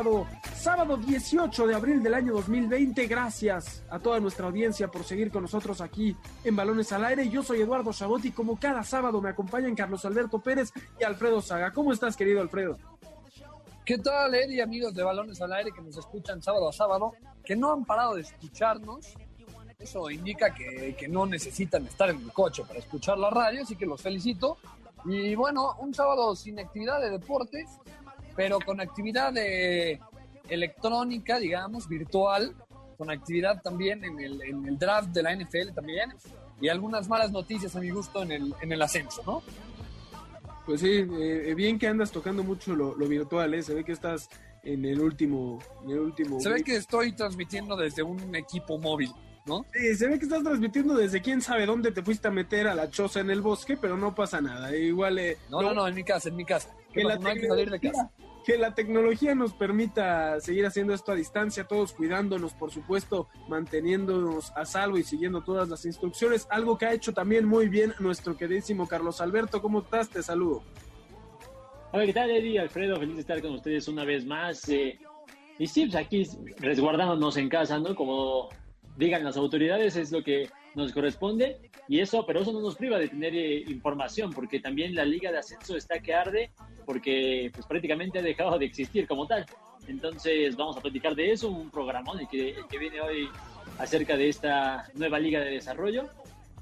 Sábado, sábado 18 de abril del año 2020. Gracias a toda nuestra audiencia por seguir con nosotros aquí en Balones al Aire. Yo soy Eduardo Chabot y como cada sábado me acompañan Carlos Alberto Pérez y Alfredo Saga. ¿Cómo estás, querido Alfredo? ¿Qué tal, Eddie, amigos de Balones al Aire que nos escuchan sábado a sábado, que no han parado de escucharnos? Eso indica que, que no necesitan estar en el coche para escuchar la radio, así que los felicito. Y bueno, un sábado sin actividad de deportes, pero con actividad de electrónica, digamos, virtual, con actividad también en el, en el draft de la NFL también, y algunas malas noticias a mi gusto en el, en el ascenso, ¿no? Pues sí, eh, bien que andas tocando mucho lo, lo virtual, ¿eh? Se ve que estás en el último... En el último Se ve que estoy transmitiendo desde un equipo móvil, ¿no? Sí, se ve que estás transmitiendo desde quién sabe dónde te fuiste a meter a la choza en el bosque, pero no pasa nada. Igual... eh, No, no, no, en mi casa, en mi casa. Casa. que la tecnología nos permita seguir haciendo esto a distancia, todos cuidándonos, por supuesto, manteniéndonos a salvo y siguiendo todas las instrucciones, algo que ha hecho también muy bien nuestro queridísimo Carlos Alberto. ¿Cómo estás? Te saludo. Hola, ¿qué tal, Eddie? Alfredo, feliz de estar con ustedes una vez más. eh, y sí, pues aquí resguardándonos en casa, ¿no? Como digan las autoridades, es lo que nos corresponde. Y eso, pero eso no nos priva de tener eh, información, porque también la Liga de Ascenso está que arde, porque pues prácticamente ha dejado de existir como tal. Entonces, vamos a platicar de eso, un programón el que, el que viene hoy acerca de esta nueva Liga de Desarrollo.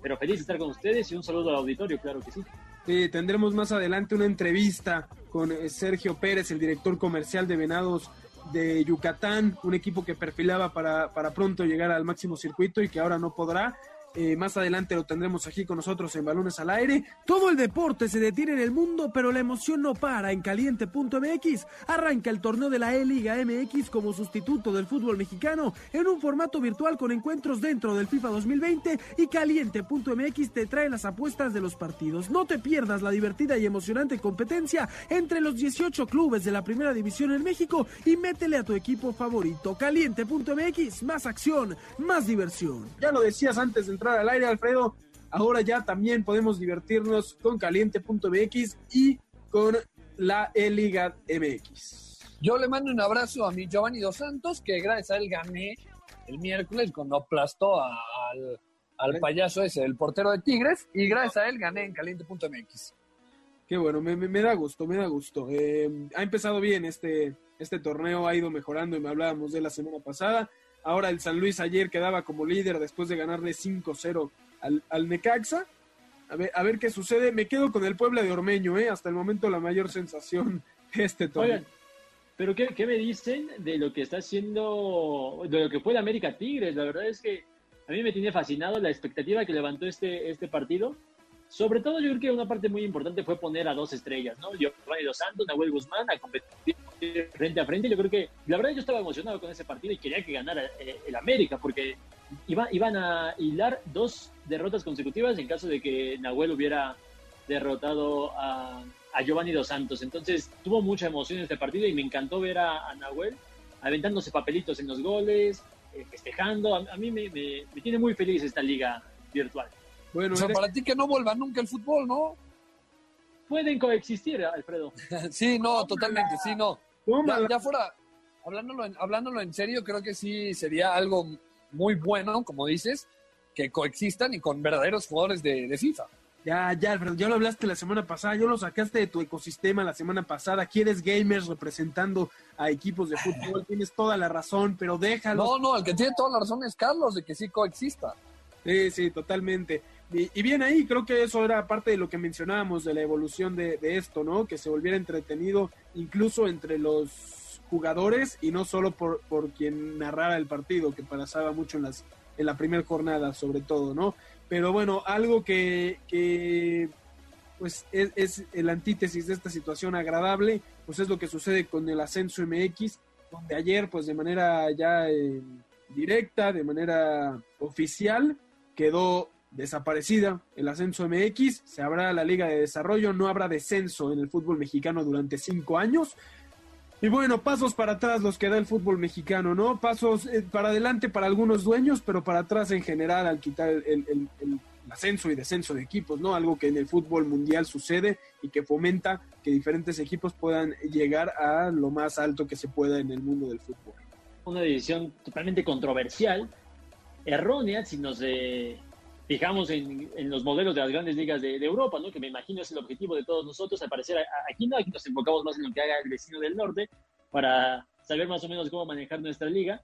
Pero feliz de estar con ustedes y un saludo al auditorio, claro que sí. Sí, tendremos más adelante una entrevista con eh, Sergio Pérez, el director comercial de Venados de Yucatán, un equipo que perfilaba para, para pronto llegar al máximo circuito y que ahora no podrá. Eh, más adelante lo tendremos aquí con nosotros en Balones al Aire. Todo el deporte se detiene en el mundo, pero la emoción no para en caliente.mx. Arranca el torneo de la E-Liga MX como sustituto del fútbol mexicano en un formato virtual con encuentros dentro del FIFA 2020 y caliente.mx te trae las apuestas de los partidos. No te pierdas la divertida y emocionante competencia entre los 18 clubes de la primera división en México y métele a tu equipo favorito. Caliente.mx, más acción, más diversión. Ya lo decías antes de entrar al aire, Alfredo. Ahora ya también podemos divertirnos con caliente.mx y con la E-Liga MX. Yo le mando un abrazo a mi Giovanni Dos Santos, que gracias a él gané el miércoles cuando aplastó al, al payaso ese, el portero de Tigres, y gracias a él gané en caliente.mx. Qué bueno, me, me- me da gusto, me da gusto. Eh, ha empezado bien este, este torneo, ha ido mejorando y me hablábamos de la semana pasada. Ahora el San Luis ayer quedaba como líder después de ganarle 5-0 al, al Necaxa. A ver, a ver qué sucede. Me quedo con el Puebla de Ormeño, ¿eh? hasta el momento la mayor sensación de este torneo. Oigan, pero ¿qué, qué me dicen de lo que está haciendo, de lo que fue el América Tigres? La verdad es que a mí me tiene fascinado la expectativa que levantó este, este partido. Sobre todo yo creo que una parte muy importante fue poner a dos estrellas, ¿no? Giovanni Dos Santos, Nahuel Guzmán a competir frente a frente. Yo creo que, la verdad yo estaba emocionado con ese partido y quería que ganara eh, el América porque iba, iban a hilar dos derrotas consecutivas en caso de que Nahuel hubiera derrotado a, a Giovanni Dos Santos. Entonces tuvo mucha emoción este partido y me encantó ver a, a Nahuel aventándose papelitos en los goles, eh, festejando. A, a mí me, me- me tiene muy feliz esta liga virtual. Bueno, O sea, eres- para ti que no vuelva nunca el fútbol, ¿no? Pueden coexistir, Alfredo. Sí, no, totalmente, sí, no. Ya, ya fuera, hablándolo en, hablándolo en serio, creo que sí sería algo muy bueno, como dices, que coexistan y con verdaderos jugadores de, de FIFA. Ya, ya, Alfredo, ya lo hablaste la semana pasada, yo lo sacaste de tu ecosistema la semana pasada. Quieres gamers representando a equipos de fútbol, tienes toda la razón, pero déjalo. No, no, el que tiene toda la razón es Carlos, de que sí coexista. Sí, sí, totalmente. Y, bien ahí, creo que eso era parte de lo que mencionábamos de la evolución de, de esto, ¿no? Que se volviera entretenido incluso entre los jugadores y no solo por, por quien narrara el partido, que pasaba mucho en, las, en la primera jornada, sobre todo, ¿no? Pero bueno, algo que, que pues es, es, el antítesis de esta situación agradable, pues es lo que sucede con el ascenso MX, donde ayer, pues de manera ya eh, directa, de manera oficial, quedó desaparecida el ascenso MX, se habrá la Liga de Desarrollo, no habrá descenso en el fútbol mexicano durante cinco años. Y bueno, pasos para atrás los que da el fútbol mexicano, ¿no? Pasos eh, para adelante para algunos dueños, pero para atrás en general al quitar el, ascenso y descenso de equipos, ¿no? Algo que en el fútbol mundial sucede y que fomenta que diferentes equipos puedan llegar a lo más alto que se pueda en el mundo del fútbol. Una decisión totalmente controversial, errónea, si nos eh, fijamos en, en, los modelos de las grandes ligas de, de, Europa, ¿no? que me imagino es el objetivo de todos nosotros, al parecer aquí no, aquí nos enfocamos más en lo que haga el vecino del norte para saber más o menos cómo manejar nuestra liga.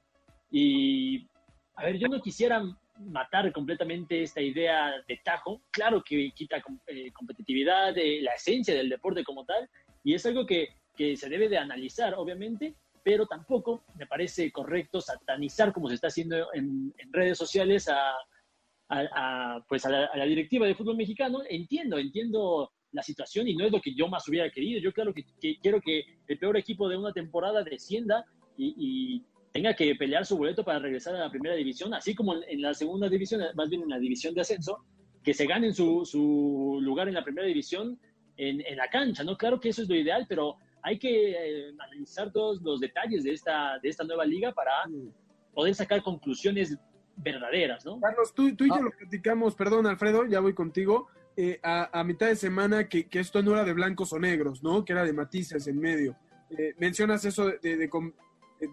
Y, a ver, yo no quisiera matar completamente esta idea de tajo, claro que quita eh, competitividad, la esencia del deporte como tal, y es algo que, que se debe de analizar, obviamente, pero tampoco me parece correcto satanizar como se está haciendo en, en redes sociales a, a, a, pues a la, a la, directiva de fútbol mexicano. Entiendo, entiendo la situación y no es lo que yo más hubiera querido. Yo claro que, que quiero que el peor equipo de una temporada descienda y, y, tenga que pelear su boleto para regresar a la primera división, así como en, en la segunda división, más bien en la división de ascenso, que se ganen su, su lugar en la primera división en, en, la cancha, ¿no? Claro que eso es lo ideal, pero hay que eh, analizar todos los detalles de esta, de esta nueva liga para poder sacar conclusiones verdaderas, ¿no? Carlos, tú, tú y yo lo platicamos, perdón, Alfredo, ya voy contigo, eh, a, a, mitad de semana que, que, esto no era de blancos o negros, ¿no? Que era de matices en medio. Eh, mencionas eso de, de,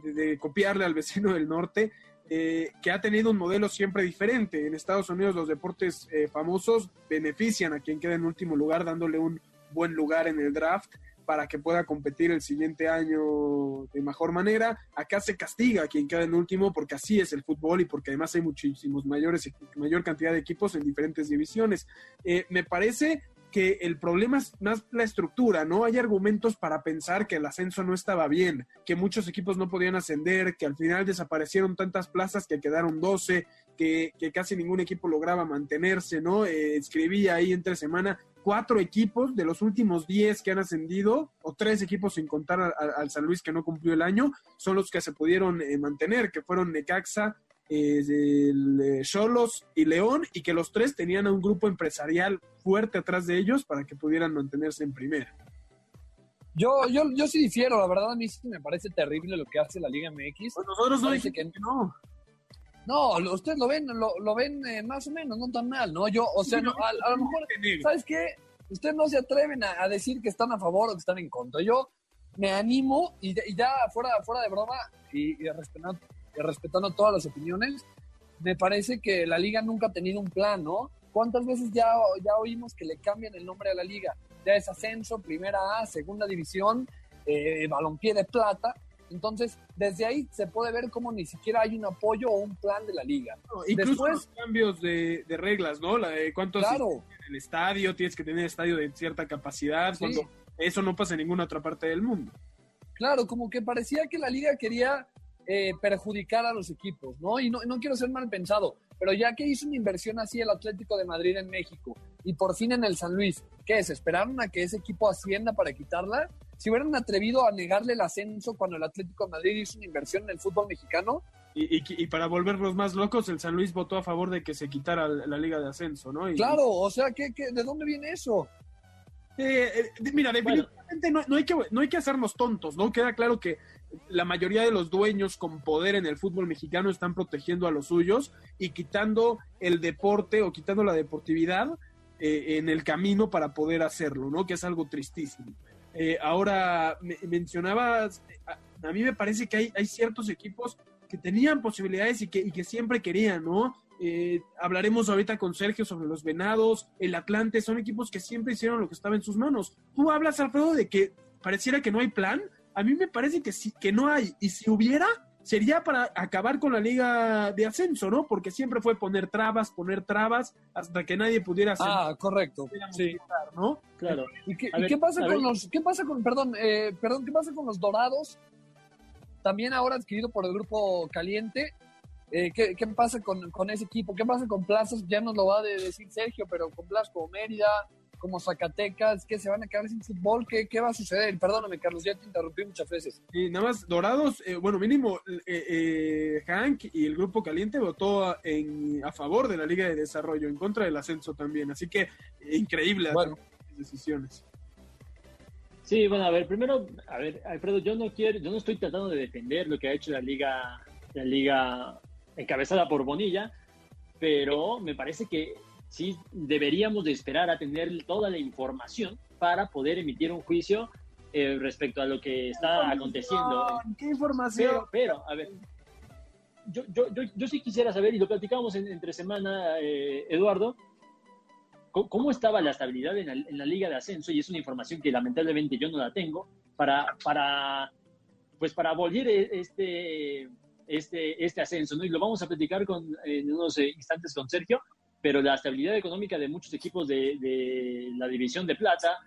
de, de, copiarle al vecino del norte, eh, que ha tenido un modelo siempre diferente. En Estados Unidos los deportes eh, famosos benefician a quien queda en último lugar, dándole un buen lugar en el draft para que pueda competir el siguiente año de mejor manera. Acá se castiga a quien queda en último porque así es el fútbol y porque además hay muchísimos mayores, mayor cantidad de equipos en diferentes divisiones. Eh, me parece que el problema es más la estructura, ¿no? Hay argumentos para pensar que el ascenso no estaba bien, que muchos equipos no podían ascender, que al final desaparecieron tantas plazas que quedaron 12, que, casi ningún equipo lograba mantenerse, ¿no? Eh, escribí ahí entre semana cuatro equipos de los últimos 10 que han ascendido, o tres equipos sin contar al, al San Luis que no cumplió el año, son los que se pudieron eh, mantener, que fueron Necaxa, eh, Cholos y León, y que los tres tenían a un grupo empresarial fuerte atrás de ellos para que pudieran mantenerse en primera. Yo, yo, yo sí difiero, la verdad a mí sí me parece terrible lo que hace la Liga MX. Pues nosotros no que no. No, ustedes lo ven, lo, lo ven eh, más o menos, no tan mal, ¿no? Yo, o sea, no, a, a, lo mejor, ¿sabes qué? Ustedes no se atreven a, a, decir que están a favor o que están en contra. Yo me animo y, y ya fuera, fuera de broma y, y respetando, y respetando todas las opiniones, me parece que la liga nunca ha tenido un plan, ¿no? ¿Cuántas veces ya, ya oímos que le cambian el nombre a la liga? Ya es ascenso, primera A, segunda división, eh, balompié de plata. Entonces, desde ahí se puede ver cómo ni siquiera hay un apoyo o un plan de la liga. No, incluso Después, los cambios de, de, reglas, ¿no? La de cuántos claro. en el estadio, tienes que tener estadio de cierta capacidad, sí. cuando eso no pasa en ninguna otra parte del mundo. Claro, como que parecía que la liga quería eh, perjudicar a los equipos, ¿no? Y no, no, quiero ser mal pensado, pero ya que hizo una inversión así el Atlético de Madrid en México y por fin en el San Luis, ¿qué es? ¿Esperaron a que ese equipo ascienda para quitarla? Si hubieran atrevido a negarle el ascenso cuando el Atlético de Madrid hizo una inversión en el fútbol mexicano. Y, y, y para volverlos más locos, el San Luis votó a favor de que se quitara la liga de ascenso, ¿no? Y, claro, o sea, ¿qué, qué, de dónde viene eso? Eh, eh, mira, definitivamente bueno. no, no, hay que, no hay que hacernos tontos, ¿no? Queda claro que la mayoría de los dueños con poder en el fútbol mexicano están protegiendo a los suyos y quitando el deporte o quitando la deportividad eh, en el camino para poder hacerlo, ¿no? Que es algo tristísimo. Eh, ahora, me, mencionabas, a, a, mí me parece que hay, hay ciertos equipos que tenían posibilidades y que, y que siempre querían, ¿no? Eh, hablaremos ahorita con Sergio sobre los Venados, el Atlante, son equipos que siempre hicieron lo que estaba en sus manos. Tú hablas, Alfredo, de que pareciera que no hay plan. A mí me parece que sí, que no hay. Y si hubiera, sería para acabar con la liga de ascenso, ¿no? Porque siempre fue poner trabas, poner trabas, hasta que nadie pudiera hacer. Ah, correcto. Sí. ¿no? Claro. ¿Y qué, A y ver, qué pasa con ver. los, qué pasa con, perdón, eh, perdón, qué pasa con los dorados? También ahora adquirido por el grupo Caliente. Eh, ¿qué, qué pasa con, con ese equipo? ¿Qué pasa con plazas? Ya nos lo va a de- decir Sergio, pero con plazas como Mérida, como Zacatecas, que se van a quedar sin fútbol. ¿Qué, qué va a suceder? Perdóname, Carlos, ya te interrumpí muchas veces. Y nada más, Dorados, eh, bueno, mínimo, eh, eh, Hank y el Grupo Caliente votó a, en, a favor de la Liga de Desarrollo, en contra del ascenso también. Así que, eh, increíble Bueno. las decisiones. Sí, bueno, a ver, primero, a ver, Alfredo, yo no quiero, yo no estoy tratando de defender lo que ha hecho la liga, la liga encabezada por Bonilla, pero me parece que sí deberíamos de esperar a tener toda la información para poder emitir un juicio eh, respecto a lo que está aconteciendo. ¿Qué información? Pero, pero, a ver, yo, yo, yo, yo sí quisiera saber, y lo platicamos en, entre semana, eh, Eduardo, ¿cómo, estaba la estabilidad en la, en la Liga de Ascenso? Y es una información que lamentablemente yo no la tengo, para, para, pues para volver este, este, este ascenso, ¿no? Y lo vamos a platicar con, en unos eh, instantes con Sergio, pero la estabilidad económica de muchos equipos de, de la División de Plata,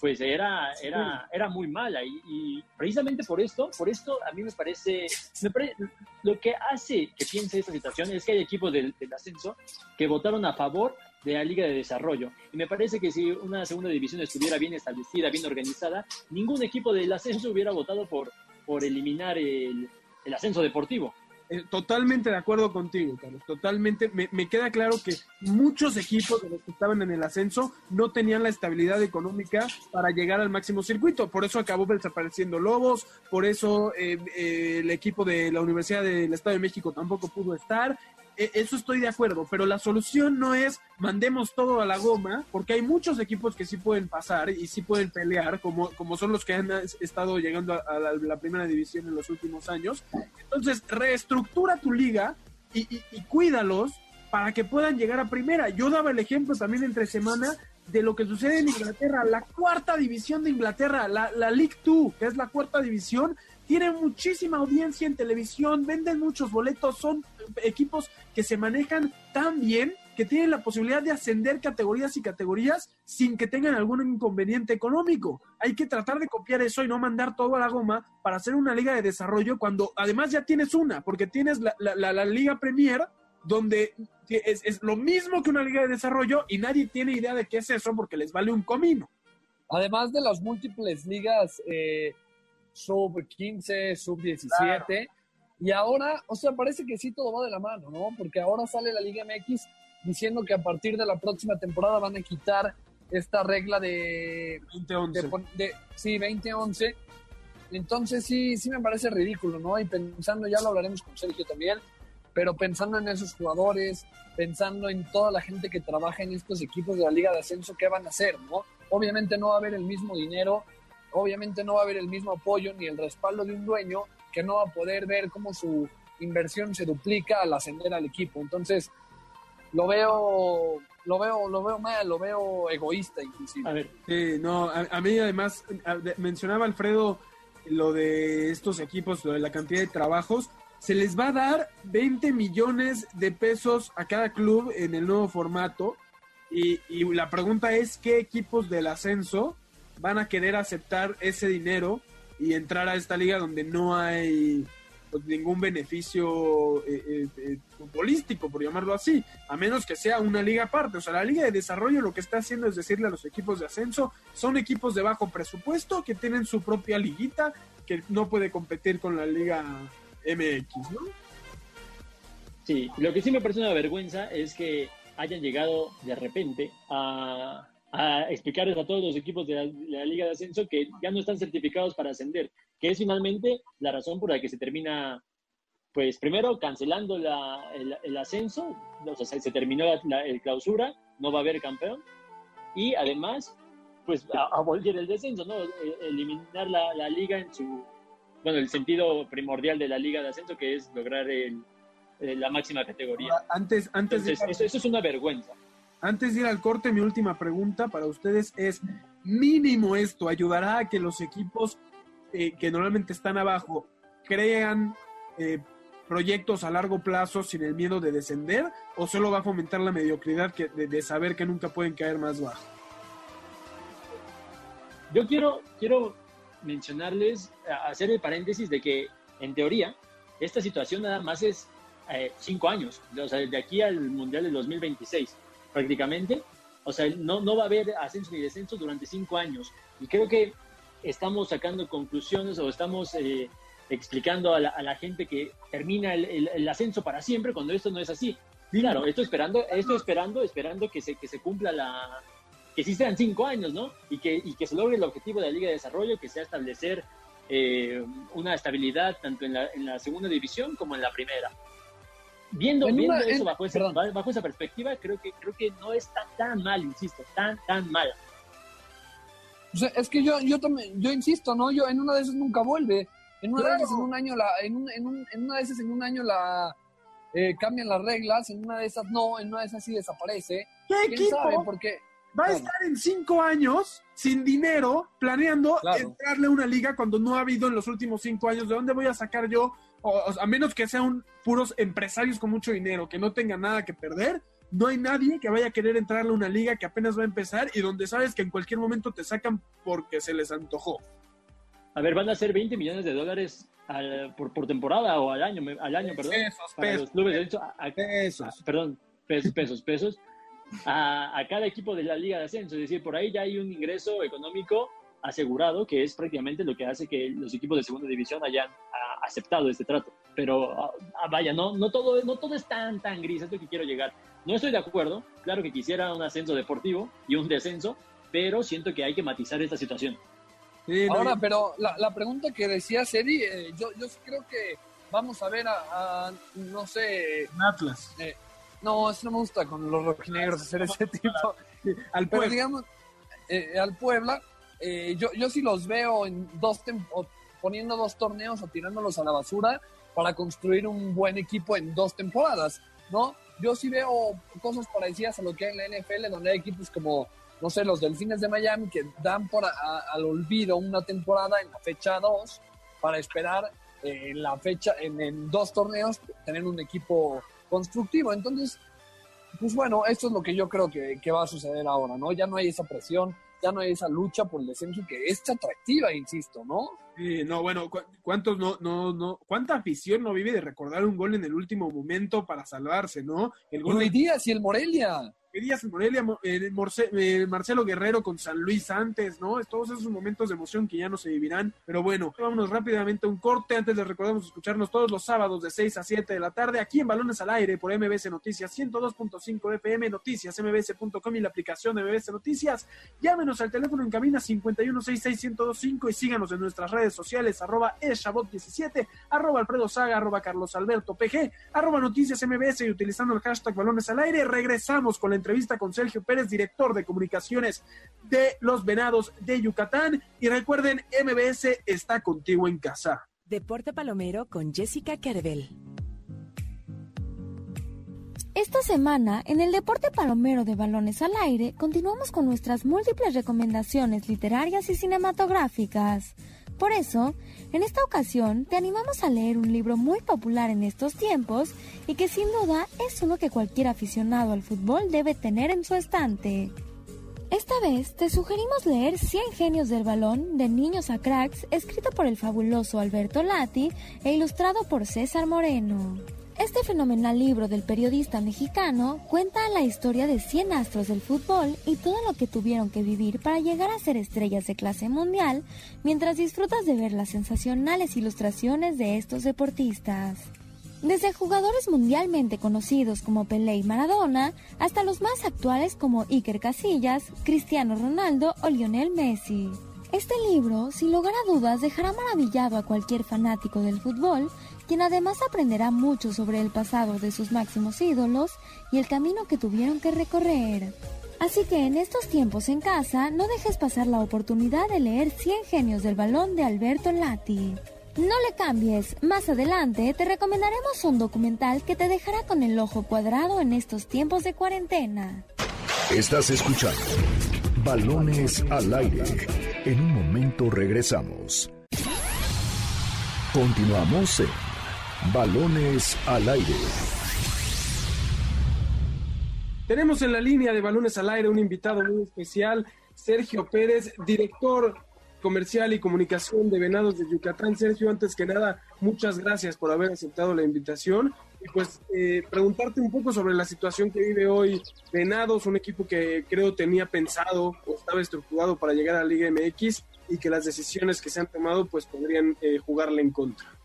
pues era, era, era muy mala. Y, y precisamente por esto, por esto a mí me parece, me pare- lo que hace que piense esta situación es que hay equipos del, del ascenso que votaron a favor de la Liga de Desarrollo. Y me parece que si una segunda división estuviera bien establecida, bien organizada, ningún equipo del ascenso hubiera votado por, por eliminar el, el ascenso deportivo. Eh, totalmente de acuerdo contigo, Carlos. Totalmente. Me, me queda claro que muchos equipos de los que estaban en el ascenso no tenían la estabilidad económica para llegar al máximo circuito. Por eso acabó desapareciendo Lobos, por eso eh, eh, el equipo de la Universidad del Estado de México tampoco pudo estar. Eh, eso estoy de acuerdo, pero la solución no es mandemos todo a la goma, porque hay muchos equipos que sí pueden pasar y sí pueden pelear, como, como son los que han es- estado llegando a, la, primera división en los últimos años. Entonces, reestructura tu liga y, y- y cuídalos para que puedan llegar a primera. Yo daba el ejemplo también entre semana de lo que sucede en Inglaterra, la cuarta división de Inglaterra, la, la League 2, que es la cuarta división, tiene muchísima audiencia en televisión, venden muchos boletos, son equipos que se manejan tan bien que tienen la posibilidad de ascender categorías y categorías sin que tengan algún inconveniente económico. Hay que tratar de copiar eso y no mandar todo a la goma para hacer una liga de desarrollo cuando además ya tienes una, porque tienes la- la Liga Premier, donde es, es lo mismo que una liga de desarrollo y nadie tiene idea de qué es eso porque les vale un comino. Además de las múltiples ligas eh, sub 15, sub 17. Y ahora, o sea, parece que sí todo va de la mano, ¿no? Porque ahora sale la Liga MX diciendo que a partir de la próxima temporada van a quitar esta regla de, 20-11. de, sí, 20-11. Entonces sí, sí me parece ridículo, ¿no? Y pensando, ya lo hablaremos con Sergio también, pero pensando en esos jugadores, pensando en toda la gente que trabaja en estos equipos de la Liga de Ascenso, ¿qué van a hacer, no? Obviamente no va a haber el mismo dinero, obviamente no va a haber el mismo apoyo ni el respaldo de un dueño que no va a poder ver cómo su inversión se duplica al ascender al equipo. Entonces, lo veo, lo veo, lo veo mal, lo veo egoísta inclusive. A ver, Sí, no, a, mí además mencionaba Alfredo lo de estos equipos, lo de la cantidad de trabajos. Se les va a dar 20 millones de pesos a cada club en el nuevo formato. Y, y la pregunta es, ¿qué equipos del ascenso van a querer aceptar ese dinero y entrar a esta liga donde no hay pues, ningún beneficio eh, eh, eh, futbolístico, por llamarlo así? A menos que sea una liga aparte. O sea, la liga de desarrollo lo que está haciendo es decirle a los equipos de ascenso, son equipos de bajo presupuesto que tienen su propia liguita que no puede competir con la liga MX, ¿no? Sí, lo que sí me parece una vergüenza es que hayan llegado de repente a, a explicarles a todos los equipos de la, de la Liga de Ascenso que ya no están certificados para ascender, que es finalmente la razón por la que se termina, pues primero cancelando la- el, el ascenso, o sea, se, terminó la, el clausura, no va a haber campeón, y además, pues a, a volver el descenso, ¿no? E- Eliminar la, la liga en su, bueno, el sentido primordial de la Liga de Ascenso, que es lograr el, la máxima categoría. Antes, antes de, Entonces, eso, eso es una vergüenza. Antes de ir al corte, mi última pregunta para ustedes es, mínimo esto ayudará a que los equipos eh, que normalmente están abajo crean eh, proyectos a largo plazo sin el miedo de descender o solo va a fomentar la mediocridad que, de, saber que nunca pueden caer más bajo? Yo quiero, quiero mencionarles, hacer el paréntesis de que, en teoría, esta situación nada más es eh, cinco años, o sea, de aquí al Mundial del 2026, prácticamente. O sea, no, no va a haber ascenso ni descenso durante cinco años. Y creo que estamos sacando conclusiones o estamos eh, explicando a la, a la gente que termina el, el- ascenso para siempre cuando esto no es así. Claro, estoy esperando, estoy esperando, esperando que se, que se cumpla la, que sí sean cinco años, ¿no? Y que, y que se logre el objetivo de la Liga de Desarrollo, que sea establecer eh, una estabilidad tanto en la, en la segunda división como en la primera. Viendo, En viendo una- eso en- bajo, ese- bajo esa perspectiva, creo que, creo que no está tan mal, insisto, tan, tan mal. O sea, es que yo, yo también, yo insisto, ¿no? Yo en una de esas nunca vuelve. En una de esas en un año la, en, un- en, un- en una de esas en un año la eh, cambian las reglas, en una de esas no, en una de esas sí desaparece. ¿Qué ¿Quién equipo sabe? Porque va a estar en cinco años sin dinero planeando Claro. entrarle a una liga cuando no ha habido en los últimos cinco años? ¿De dónde voy a sacar yo? O- a menos que sean puros empresarios con mucho dinero, que no tengan nada que perder. No hay nadie que vaya a querer entrarle a una liga que apenas va a empezar y donde sabes que en cualquier momento te sacan porque se les antojó. A ver, van a ser 20 millones de dólares al- por, por temporada o al año, al año, perdón. Pesos, para pesos, los clubes de ascenso, a- a- pesos. a- perdón, pesos, pesos, pesos, a, a cada equipo de la Liga de Ascenso. Es decir, por ahí ya hay un ingreso económico asegurado, que es prácticamente lo que hace que los equipos de segunda división hayan ah, aceptado este trato. Pero ah, ah, vaya, no, no, todo, no todo es tan, tan gris, es lo que quiero llegar. No estoy de acuerdo, claro que quisiera un ascenso deportivo y un descenso, pero siento que hay que matizar esta situación. Sí, ahora, pero la, la pregunta que decía Sedi, eh, yo, yo creo que vamos a ver a, a, no sé, Atlas. no, eso no me gusta con los rojinegros hacer ese tipo. Al Pero pueblo. digamos, eh, al Puebla, eh, yo, yo sí los veo en dos poniendo dos torneos o tirándolos a la basura para construir un buen equipo en dos temporadas, ¿no? Yo sí veo cosas parecidas a lo que hay en la NFL, donde hay equipos como, no sé, los Delfines de Miami que dan por a- al olvido una temporada en la fecha 2 para esperar eh, en la fecha, en dos torneos, tener un equipo constructivo. Entonces, pues bueno, esto es lo que yo creo que, que va a suceder ahora, ¿no? Ya no hay esa presión, ya no hay esa lucha por el descenso que es atractiva, insisto, ¿no? Sí, no, bueno, ¿cu- ¿cuántos no, no, no, cuánta afición no vive de recordar un gol en el último momento para salvarse, ¿no? El gol de Díaz y el Morelia. Díaz en Morelia, Marcelo Guerrero con San Luis antes, ¿no? Todos esos momentos de emoción que ya no se vivirán. Pero bueno, vámonos rápidamente a un corte. Antes les recordamos escucharnos todos los sábados de 6 a 7 de la tarde aquí en Balones al Aire por MBS Noticias 102.5 FM Noticias, mbs.com y la aplicación de MBS Noticias. Llámenos al teléfono en cabina 51661025 y síganos en nuestras redes sociales arroba eshabot17, arroba Alfredo Saga, arroba Carlos Alberto PG, arroba Noticias MBS y utilizando el hashtag Balones al Aire. Regresamos con la entrevista con Sergio Pérez, director de comunicaciones de los Venados de Yucatán. Y recuerden, MBS está contigo en casa. Deporte Palomero con Jessica Kerbel. Esta semana, en el Deporte Palomero de Balones al Aire, continuamos con nuestras múltiples recomendaciones literarias y cinematográficas. Por eso, en esta ocasión, te animamos a leer un libro muy popular en estos tiempos y que sin duda es uno que cualquier aficionado al fútbol debe tener en su estante. Esta vez te sugerimos leer 100 genios del balón de niños a cracks, escrito por el fabuloso Alberto Lati e ilustrado por César Moreno. Este fenomenal libro del periodista mexicano cuenta la historia de 100 astros del fútbol y todo lo que tuvieron que vivir para llegar a ser estrellas de clase mundial mientras disfrutas de ver las sensacionales ilustraciones de estos deportistas. Desde jugadores mundialmente conocidos como Pelé y Maradona hasta los más actuales como Iker Casillas, Cristiano Ronaldo o Lionel Messi. Este libro, sin lugar a dudas, dejará maravillado a cualquier fanático del fútbol, quien además aprenderá mucho sobre el pasado de sus máximos ídolos y el camino que tuvieron que recorrer. Así que en estos tiempos en casa, no dejes pasar la oportunidad de leer 100 genios del balón de Alberto Lati. No le cambies, más adelante te recomendaremos un documental que te dejará con el ojo cuadrado en estos tiempos de cuarentena. Estás escuchando Balones al aire. En un momento regresamos. Continuamos en Balones al aire. Tenemos en la línea de Balones al aire un invitado muy especial, Sergio Pérez, director comercial y comunicación de Venados de Yucatán. Sergio, antes que nada, muchas gracias por haber aceptado la invitación y pues eh, preguntarte un poco sobre la situación que vive hoy Venados, un equipo que creo tenía pensado o estaba estructurado para llegar a la Liga MX y que las decisiones que se han tomado pues podrían eh, jugarle en contra.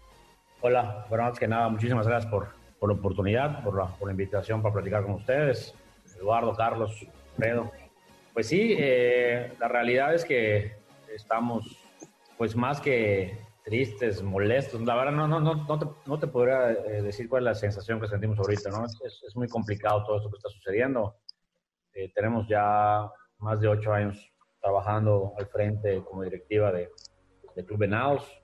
Hola, bueno, antes que nada, muchísimas gracias por, por la oportunidad, por la, por la invitación para platicar con ustedes. Eduardo, Carlos, Fredo. Pues sí, eh, la realidad es que estamos pues más que tristes, molestos. La verdad no, no, no, no, te, no te podría eh, decir cuál es la sensación que sentimos ahorita, ¿no? Es, es muy complicado todo esto que está sucediendo. Eh, tenemos ya más de ocho años trabajando al frente como directiva de, de Club Venados,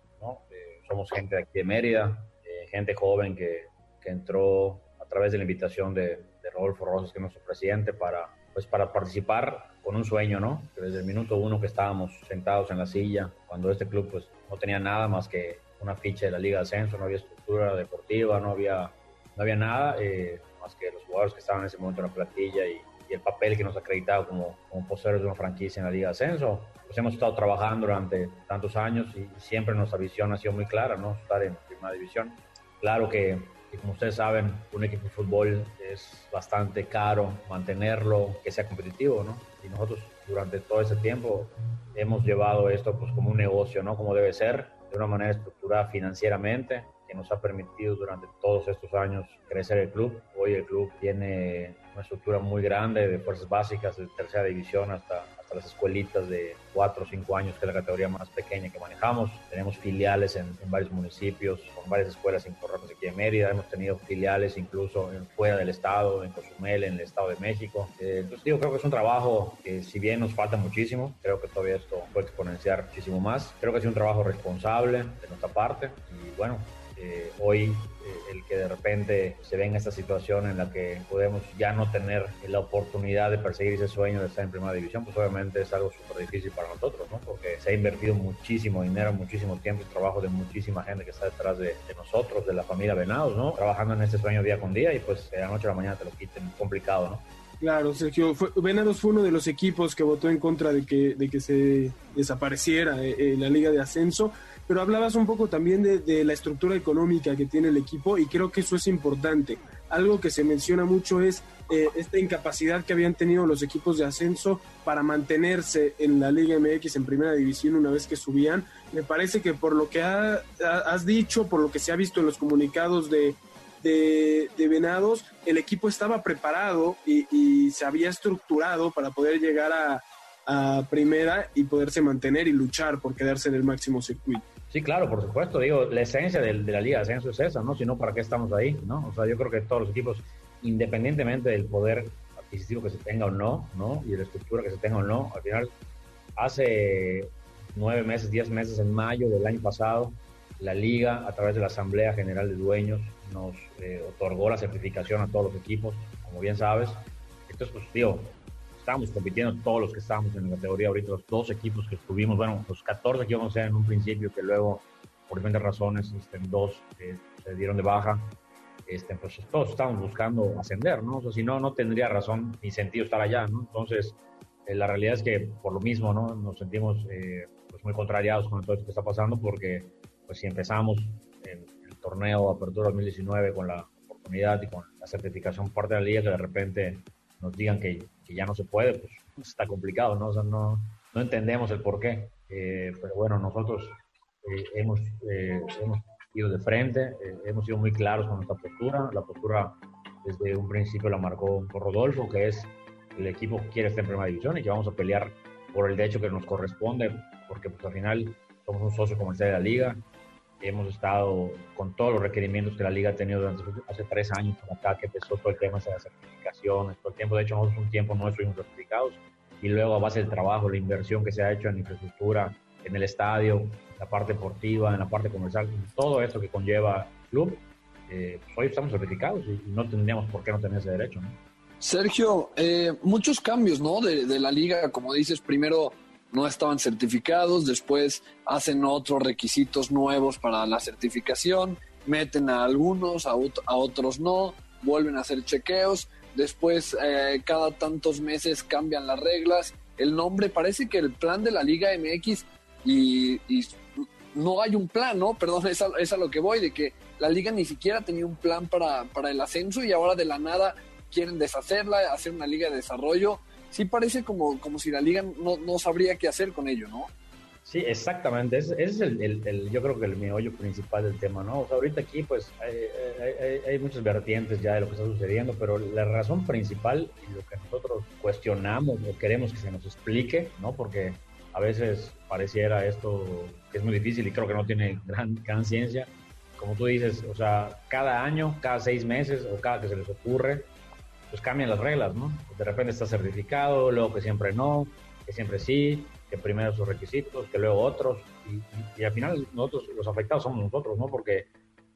somos gente de aquí de Mérida, eh, gente joven que, que, entró a través de la invitación de, de Rodolfo Rosas, que es nuestro presidente, para, pues para participar con un sueño, ¿no? Desde el minuto uno que estábamos sentados en la silla, cuando este club pues no tenía nada más que una ficha de la Liga de Ascenso, no había estructura deportiva, no había, no había nada eh, más que los jugadores que estaban en ese momento en la plantilla y, y el papel que nos acreditaba como, como poseedores de una franquicia en la Liga de Ascenso. Pues hemos estado trabajando durante tantos años y, siempre nuestra visión ha sido muy clara, ¿no? Estar en primera división. Claro que y como ustedes saben, un equipo de fútbol es bastante caro mantenerlo, que sea competitivo, ¿no? Y nosotros durante todo ese tiempo hemos llevado esto pues como un negocio, ¿no? Como debe ser, de una manera estructurada financieramente, que nos ha permitido durante todos estos años crecer el club. Hoy el club tiene una estructura muy grande de fuerzas básicas, de tercera división hasta, hasta las escuelitas de 4 o 5 años, que es la categoría más pequeña que manejamos. Tenemos filiales en, en varios municipios, con varias escuelas importantes aquí en Mérida. Hemos tenido filiales incluso en, fuera del estado, en Cozumel, en el estado de México. Eh, entonces, digo, creo que es un trabajo que si bien nos falta muchísimo, creo que todavía esto puede exponenciar muchísimo más. Creo que sido un trabajo responsable de nuestra parte y bueno, eh, hoy eh, el que de repente se ve en esta situación en la que podemos ya no tener la oportunidad de perseguir ese sueño de estar en primera división, pues obviamente es algo súper difícil para nosotros, ¿no? Porque se ha invertido muchísimo dinero, muchísimo tiempo y trabajo de muchísima gente que está detrás de, de, nosotros, de la familia Venados, ¿no? Trabajando en este sueño día con día y pues de la noche a la mañana te lo quiten, complicado, ¿no? Claro, Sergio, fue, Venados fue uno de los equipos que votó en contra de que, de que se desapareciera eh, eh, la liga de ascenso pero hablabas un poco también de, de, la estructura económica que tiene el equipo y creo que eso es importante. Algo que se menciona mucho es eh, esta incapacidad que habían tenido los equipos de ascenso para mantenerse en la Liga MX en primera división una vez que subían. Me parece que por lo que ha, ha, has dicho, por lo que se ha visto en los comunicados de, de, de Venados, el equipo estaba preparado y, y se había estructurado para poder llegar a, a primera y poderse mantener y luchar por quedarse en el máximo circuito. Sí, claro, por supuesto. Digo, la esencia de, la Liga de Ascenso es esa, ¿no? Si no, ¿para qué estamos ahí? ¿no? O sea, yo creo que todos los equipos, independientemente del poder adquisitivo que se tenga o no, ¿no? Y de la estructura que se tenga o no, al final, hace nueve meses, diez meses, en mayo del año pasado, la Liga, a través de la Asamblea General de Dueños, nos eh, otorgó la certificación a todos los equipos, como bien sabes. Entonces, pues, digo, estábamos compitiendo todos los que estábamos en la categoría ahorita, los dos equipos que estuvimos, bueno, los 14 que íbamos a ser en un principio, que luego, por diferentes razones, este, dos eh, se dieron de baja, este, pues todos estábamos buscando ascender, ¿no? O sea, si no, no tendría razón ni sentido estar allá, ¿no? Entonces, eh, la realidad es que por lo mismo, ¿no? Nos sentimos eh, pues muy contrariados con todo esto que está pasando, porque pues si empezamos en el torneo Apertura 2019 con la oportunidad y con la certificación parte de la liga, que de repente nos digan que, que, ya no se puede, pues está complicado, ¿no? O sea, no, no entendemos el por qué. Eh, pero bueno, nosotros eh, hemos, eh, hemos ido de frente, hemos sido muy claros con nuestra postura. La postura desde un principio la marcó por Rodolfo, que es el equipo quiere estar en primera división y que vamos a pelear por el derecho que nos corresponde, porque pues al final somos un socio comercial de la liga, hemos estado con todos los requerimientos que la liga ha tenido durante hace tres años por acá, que empezó todo el tema de las certificaciones, todo el tiempo, de hecho nosotros un tiempo no estuvimos certificados y luego a base del trabajo, la inversión que se ha hecho en infraestructura, en el estadio, la parte deportiva, en la parte comercial, todo esto que conlleva el club, eh, pues hoy estamos certificados y, no tendríamos por qué no tener ese derecho. ¿no? Sergio, eh, muchos cambios, ¿no? De, de, la liga, como dices, primero no estaban certificados, después hacen otros requisitos nuevos para la certificación, meten a algunos, a, otros no, vuelven a hacer chequeos, después eh, cada tantos meses cambian las reglas, el nombre, parece que el plan de la Liga MX y, no hay un plan, ¿no? Perdón, es a, es a, lo que voy, de que la liga ni siquiera tenía un plan para, para el ascenso y ahora de la nada quieren deshacerla, hacer una liga de desarrollo. Sí parece como, como si la liga no, no sabría qué hacer con ello, ¿no? Sí, exactamente. Ese, es el, el, yo creo que el meollo principal del tema, ¿no? O sea, ahorita aquí, pues, hay, hay, hay, muchas vertientes ya de lo que está sucediendo, pero la razón principal y lo que nosotros cuestionamos o queremos que se nos explique, ¿no? Porque a veces pareciera esto que es muy difícil y creo que no tiene gran, gran ciencia. Como tú dices, o sea, cada año, cada seis meses o cada que se les ocurre, pues cambian las reglas, ¿no? De repente está certificado, luego que siempre no, que siempre sí, que primero sus requisitos, que luego otros, y, y, al final nosotros, los afectados somos nosotros, ¿no? Porque,